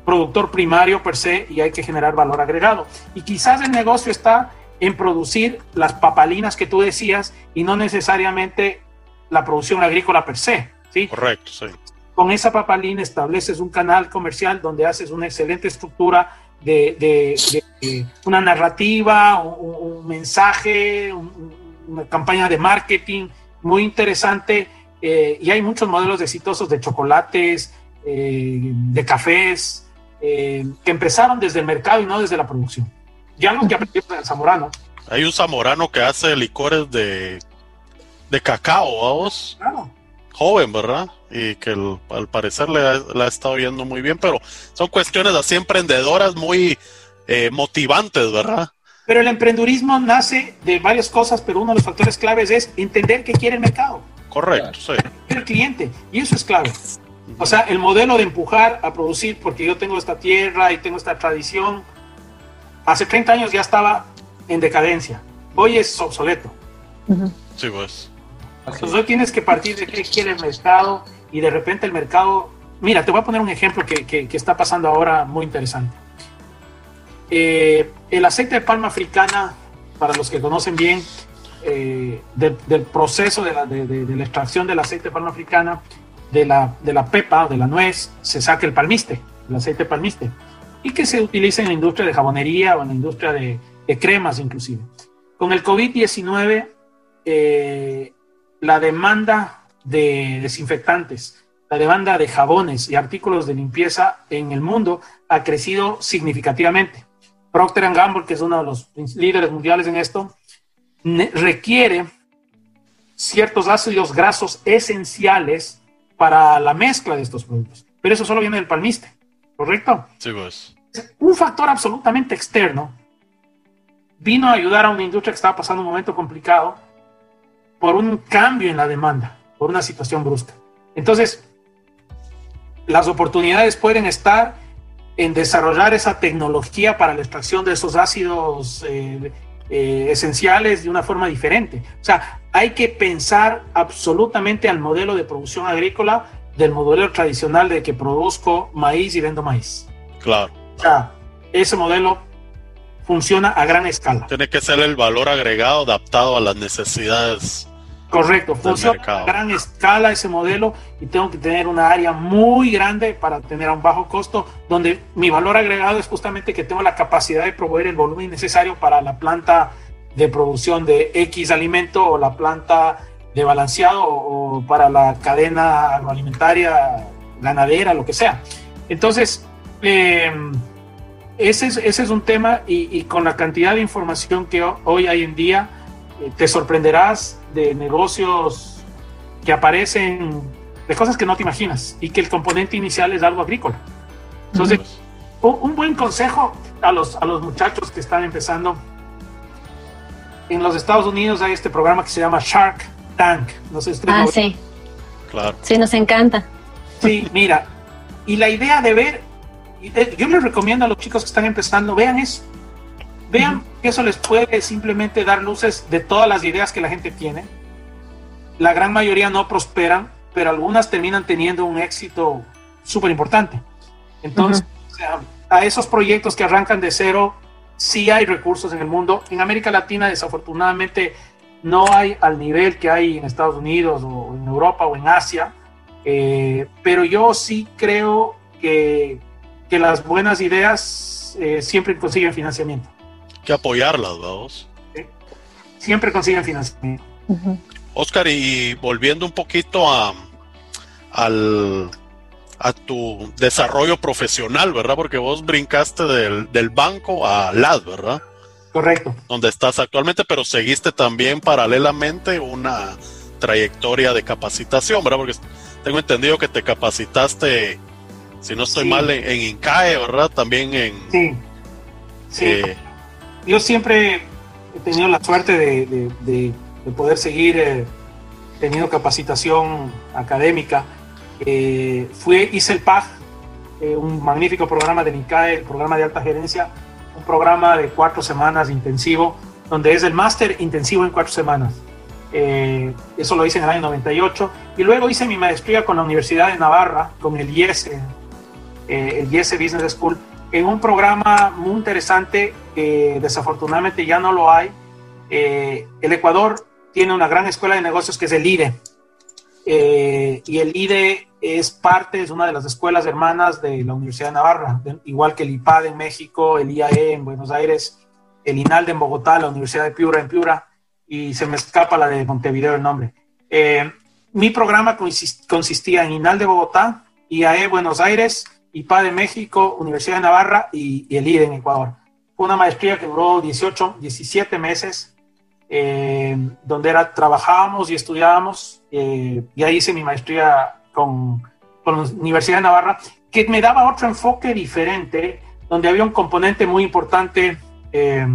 productor primario per se y hay que generar valor agregado. Y quizás el negocio está en producir las papalinas que tú decías y no necesariamente la producción agrícola per se. ¿sí? Correcto, sí. Con esa papalina estableces un canal comercial donde haces una excelente estructura de, de, de una narrativa, un, un mensaje, un, una campaña de marketing muy interesante eh, y hay muchos modelos exitosos de chocolates, eh, de cafés, eh, que empezaron desde el mercado y no desde la producción. Ya lo que aprendimos en el zamorano. Hay un zamorano que hace licores de, de cacao, vamos. Claro. Joven, ¿verdad? Y que el, al parecer le ha, le ha, estado yendo muy bien, pero son cuestiones así emprendedoras muy eh, motivantes, ¿verdad? Pero el emprendurismo nace de varias cosas, pero uno de los factores claves es entender qué quiere el mercado. Correcto, sí. El cliente, y eso es clave. O sea, el modelo de empujar a producir, porque yo tengo esta tierra y tengo esta tradición, hace 30 años ya estaba en decadencia. Hoy es obsoleto. Uh -huh. Sí, pues. Entonces hoy tienes que partir de qué quiere el mercado y de repente el mercado... Mira, te voy a poner un ejemplo que, que, que está pasando ahora muy interesante. Eh, el aceite de palma africana, para los que conocen bien eh, de, del proceso de la, de, de la, extracción del aceite de palma africana, de la, de la pepa, de la nuez, se saca el palmiste, el aceite palmiste, y que se utiliza en la industria de jabonería o en la industria de, de cremas inclusive. Con el COVID-19, eh, la demanda de desinfectantes, la demanda de jabones y artículos de limpieza en el mundo ha crecido significativamente. Procter Gamble, que es uno de los líderes mundiales en esto, requiere ciertos ácidos grasos esenciales para la mezcla de estos productos. Pero eso solo viene del palmiste, ¿correcto? Sí, pues. Un factor absolutamente externo vino a ayudar a una industria que estaba pasando un momento complicado por un cambio en la demanda, por una situación brusca. Entonces, las oportunidades pueden estar en desarrollar esa tecnología para la extracción de esos ácidos eh, eh, esenciales de una forma diferente. O sea, hay que pensar absolutamente al modelo de producción agrícola del modelo tradicional de que produzco maíz y vendo maíz. Claro. O sea, ese modelo funciona a gran escala. Tiene que ser el valor agregado adaptado a las necesidades. Correcto, funciona a gran escala ese modelo y tengo que tener una área muy grande para tener a un bajo costo, donde mi valor agregado es justamente que tengo la capacidad de proveer el volumen necesario para la planta de producción de X alimento o la planta de balanceado o, para la cadena agroalimentaria, ganadera, lo que sea. Entonces, eh, ese, es, ese es un tema y, y, con la cantidad de información que hoy hay en día, eh, te sorprenderás de negocios que aparecen, de cosas que no te imaginas y que el componente inicial es algo agrícola. Entonces, uh -huh. un buen consejo a los, a los muchachos que están empezando. En los Estados Unidos hay este programa que se llama Shark Tank. No sé si ah, sí. Claro. Sí, nos encanta. Sí, mira. Y la idea de ver, yo les recomiendo a los chicos que están empezando, vean eso. Vean que eso les puede simplemente dar luces de todas las ideas que la gente tiene. La gran mayoría no prosperan, pero algunas terminan teniendo un éxito súper importante. Entonces, uh -huh. o sea, a esos proyectos que arrancan de cero, sí hay recursos en el mundo. En América Latina, desafortunadamente, no hay al nivel que hay en Estados Unidos o en Europa o en Asia, eh, pero yo sí creo que, que las buenas ideas eh, siempre consiguen financiamiento. Que apoyarlas, vamos. Siempre consiguen financiamiento. Oscar, y volviendo un poquito a, al, a tu desarrollo profesional, ¿verdad? Porque vos brincaste del, del banco a LAD, ¿verdad? Correcto. Donde estás actualmente, pero seguiste también paralelamente una trayectoria de capacitación, ¿verdad? Porque tengo entendido que te capacitaste, si no estoy mal, en, INCAE, ¿verdad? También en... Sí. Sí. Eh, Yo siempre he tenido la suerte de, de, poder seguir eh, teniendo capacitación académica. Eh, fui, hice el PAG, eh, un magnífico programa de INCAE, el programa de alta gerencia, un programa de cuatro semanas intensivo, donde es el máster intensivo en cuatro semanas. Eh, eso lo hice en el año 98. Y luego hice mi maestría con la Universidad de Navarra, con el IES, eh, el IES Business School, en un programa muy interesante que desafortunadamente ya no lo hay. Eh, el Ecuador tiene una gran escuela de negocios que es el IDE. y el IDE es parte, es una de las escuelas hermanas de la Universidad de Navarra, igual que el IPAD en México, el IAE en Buenos Aires, el INALDE en Bogotá, la Universidad de Piura en Piura, y se me escapa la de Montevideo el nombre. Eh, mi programa consistía en INALDE Bogotá, IAE Buenos Aires, IPAD en México, Universidad de Navarra y, el IDE en Ecuador. Una maestría que duró 18, 17 meses, eh, donde era, trabajábamos y estudiábamos, eh, y ahí hice mi maestría con, con la Universidad de Navarra, que me daba otro enfoque diferente, donde había un componente muy importante. Eh,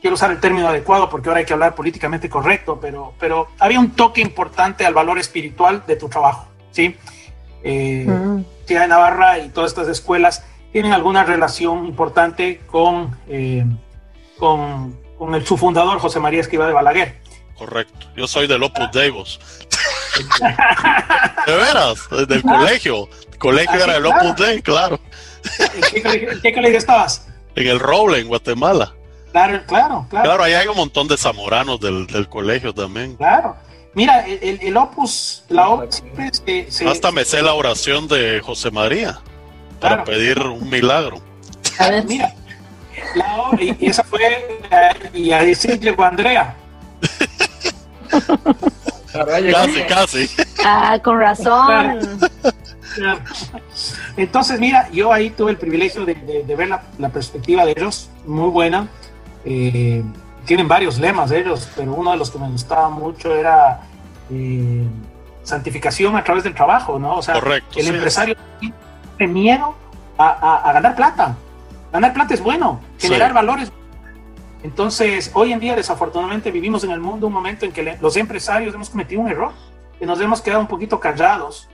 quiero usar el término adecuado porque ahora hay que hablar políticamente correcto, pero, pero había un toque importante al valor espiritual de tu trabajo, ¿sí? Eh, mm. de Navarra y todas estas escuelas tienen alguna relación importante con, eh, con, con, el, su fundador, José María Esquiva de Balaguer. Correcto, yo soy del Opus Deus. de veras, del colegio. El colegio era el Opus Dei, claro. ¿En qué, colegio, estabas? En el Roble, en Guatemala. Claro, claro, claro. Claro, ahí hay un montón de zamoranos del, del colegio también. Claro. Mira, el, el, Opus, la Opus Hasta me sé la oración de José María para pedir un milagro. A ver, mira. La, y, esa fue, y a decir llegó Andrea. casi, casi. Ah, con razón. Entonces, mira, yo ahí tuve el privilegio de, ver la, perspectiva de ellos, muy buena. Eh, tienen varios lemas de ellos, pero uno de los que me gustaba mucho era eh, santificación a través del trabajo, ¿no? O sea, el empresario tiene miedo a, ganar plata. Ganar plata es bueno, generar valores. Entonces, hoy en día, desafortunadamente, vivimos en el mundo un momento en que los empresarios hemos cometido un error, que nos hemos quedado un poquito callados,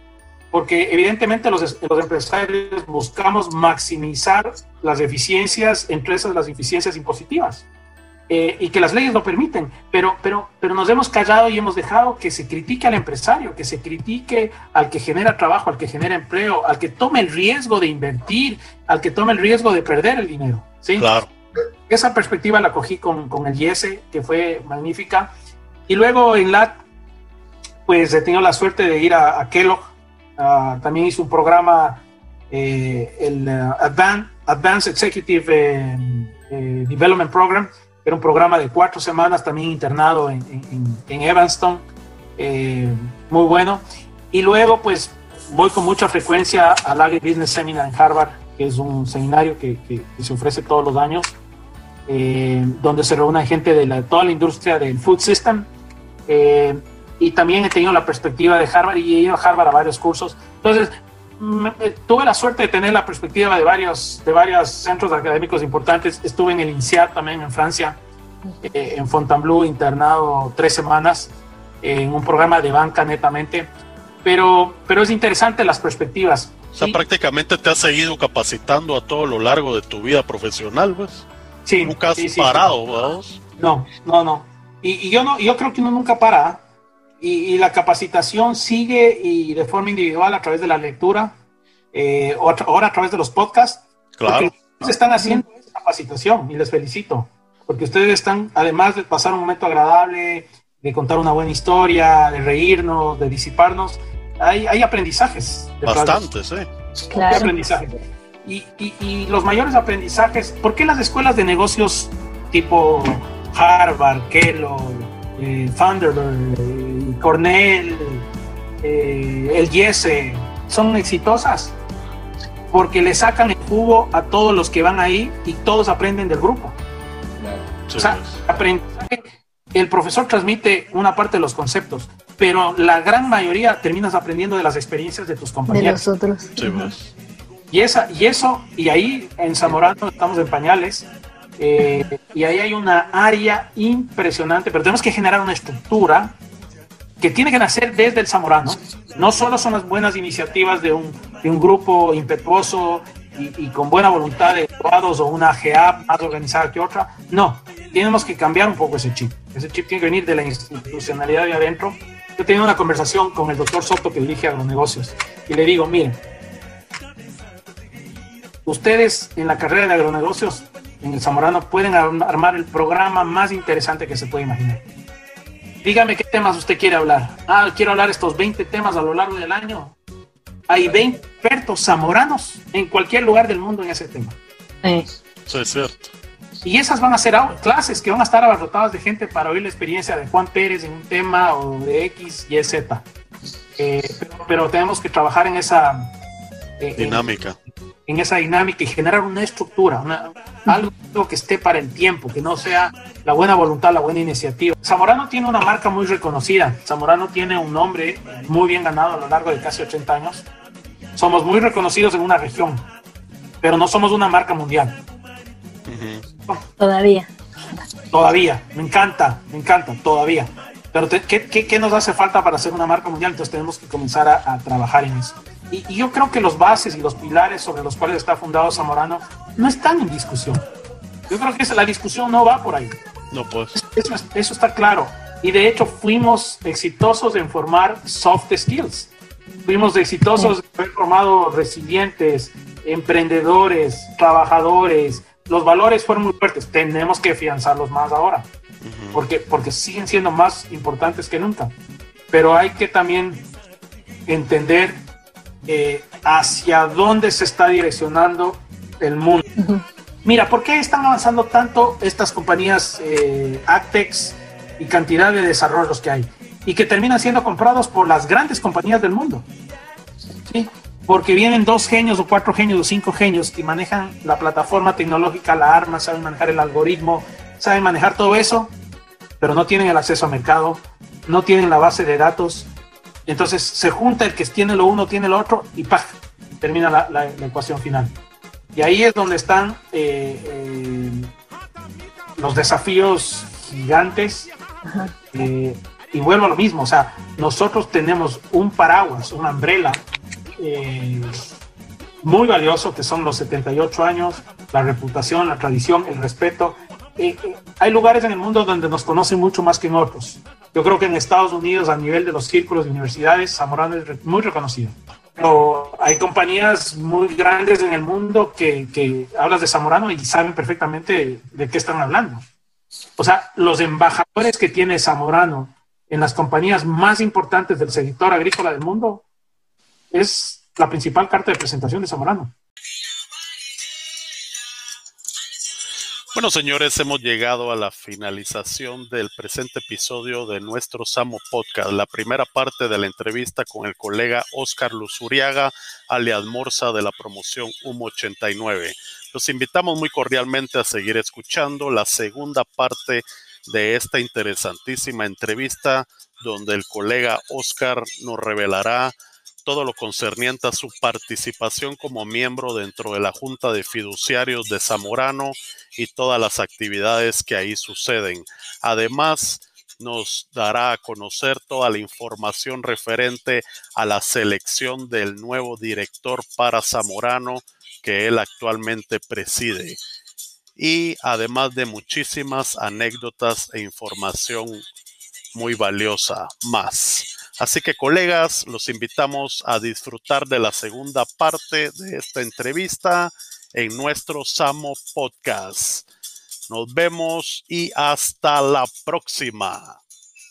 porque evidentemente los, los empresarios buscamos maximizar las eficiencias, entre esas las eficiencias impositivas, eh, y que las leyes lo permiten, pero, pero, pero nos hemos callado y hemos dejado que se critique al empresario, que se critique al que genera trabajo, al que genera empleo, al que tome el riesgo de invertir, al que tome el riesgo de perder el dinero. ¿sí? Claro esa perspectiva la cogí con, con el YESE, que fue magnífica. Y luego en LAT, pues he tenido la suerte de ir a, Kellogg. también hice un programa, eh, el uh, Advanced, Executive eh, eh, Development Program. Era un programa de cuatro semanas, también internado en, en, Evanston. muy bueno. Y luego, pues, voy con mucha frecuencia al Agri Business Seminar en Harvard, que es un seminario que, que se ofrece todos los años eh, donde se reúne gente de toda la industria del food system. Eh, y también he tenido la perspectiva de Harvard y he ido a Harvard a varios cursos. Entonces, eh, tuve la suerte de tener la perspectiva de varios, de varios centros académicos importantes. Estuve en el INSEAD también en Francia, en Fontainebleau, internado tres semanas en un programa de banca netamente. Pero, pero es interesante las perspectivas. O sea, prácticamente te has seguido capacitando a todo lo largo de tu vida profesional, pues. Sí, nunca has parado, vamos. No, no, no. Y, yo no, yo creo que uno nunca para. Y, la capacitación sigue y de forma individual a través de la lectura, eh, o ahora a través de los podcasts. Claro. están haciendo esa capacitación y les felicito. porque ustedes están, además de pasar un momento agradable, de contar una buena historia, de reírnos, de disiparnos, hay, hay aprendizajes. Bastantes, sí. Claro. aprendizajes. Y, y, los mayores aprendizajes, ¿por qué las escuelas de negocios tipo Harvard, Kellogg, eh, Thunderbird, eh, Cornell, eh, el Yese, son exitosas? Porque le sacan el jugo a todos los que van ahí y todos aprenden del grupo. O sea, aprendizaje, el profesor transmite una parte de los conceptos, pero la gran mayoría terminas aprendiendo de las experiencias de tus compañeros. De los otros. Pues. Y, esa, y eso, y ahí en Zamorano estamos en pañales, eh, y ahí hay una área impresionante, pero tenemos que generar una estructura que tiene que nacer desde el Zamorano. No solo son las buenas iniciativas de un, de un grupo impetuoso y, con buena voluntad de graduados o una GA más organizada que otra. No, tenemos que cambiar un poco ese chip. Ese chip tiene que venir de la institucionalidad de adentro. Yo tenido una conversación con el doctor Soto que dirige agronegocios y le digo, miren, ustedes en la carrera de agronegocios en el Zamorano pueden armar el programa más interesante que se puede imaginar. Dígame qué temas usted quiere hablar. Ah, quiero hablar estos 20 temas a lo largo del año hay 20 expertos zamoranos en cualquier lugar del mundo en ese tema. Sí, es cierto. Y esas van a ser clases que van a estar abarrotadas de gente para oír la experiencia de Juan Pérez en un tema o de X, Y, Z. Eh, pero, tenemos que trabajar en esa eh, dinámica. En, esa dinámica y generar una estructura, algo que esté para el tiempo, que no sea la buena voluntad, la buena iniciativa. Zamorano tiene una marca muy reconocida. Zamorano tiene un nombre muy bien ganado a lo largo de casi 80 años. Somos muy reconocidos en una región, pero no somos una marca mundial. Todavía. Todavía. Me encanta, me encanta, todavía. Pero ¿qué, qué, nos hace falta para ser una marca mundial? Entonces tenemos que comenzar a, trabajar en eso. Y, y, yo creo que los bases y los pilares sobre los cuales está fundado Zamorano no están en discusión. Yo creo que la discusión no va por ahí. No, pues. Eso, eso está claro. Y de hecho fuimos exitosos en formar soft skills. Fuimos exitosos en haber formado resilientes, emprendedores, trabajadores. Los valores fueron muy fuertes. Tenemos que afianzarlos más ahora. porque, porque siguen siendo más importantes que nunca. Pero hay que también entender eh, hacia dónde se está direccionando el mundo. Mira, ¿por qué están avanzando tanto estas compañías eh, Actex y cantidad de desarrollos que hay? Y que terminan siendo comprados por las grandes compañías del mundo. ¿Sí? Porque vienen dos genios o cuatro genios o cinco genios que manejan la plataforma tecnológica, la arma, saben manejar el algoritmo, saben manejar todo eso, pero no tienen el acceso a mercado, no tienen la base de datos. Entonces se junta el que tiene lo uno, tiene lo otro y ¡pah! termina la ecuación final. Y ahí es donde están eh, eh, los desafíos gigantes. Eh, y vuelvo a lo mismo, o sea, nosotros tenemos un paraguas, una umbrella muy valioso, que son los 78 años, la reputación, la tradición, el respeto. hay lugares en el mundo donde nos conocen mucho más que en otros. Yo creo que en Estados Unidos, a nivel de los círculos de universidades, Zamorano es muy reconocido pero hay compañías muy grandes en el mundo que, que hablas de Zamorano y saben perfectamente de qué están hablando. O sea, los embajadores que tiene Zamorano en las compañías más importantes del sector agrícola del mundo es la principal carta de presentación de Zamorano. Bueno, señores, hemos llegado a la finalización del presente episodio de nuestro Samo Podcast, la primera parte de la entrevista con el colega Oscar Luzuriaga, alias Morsa de la promoción UMO 89. Los invitamos muy cordialmente a seguir escuchando la segunda parte de esta interesantísima entrevista, donde el colega Oscar nos revelará todo lo concerniente a su participación como miembro dentro de la Junta de Fiduciarios de Zamorano y todas las actividades que ahí suceden. Además, nos dará a conocer toda la información referente a la selección del nuevo director para Zamorano que él actualmente preside. Y además de muchísimas anécdotas e información muy valiosa más. Así que colegas, los invitamos a disfrutar de la segunda parte de esta entrevista en nuestro Samo Podcast. Nos vemos y hasta la próxima.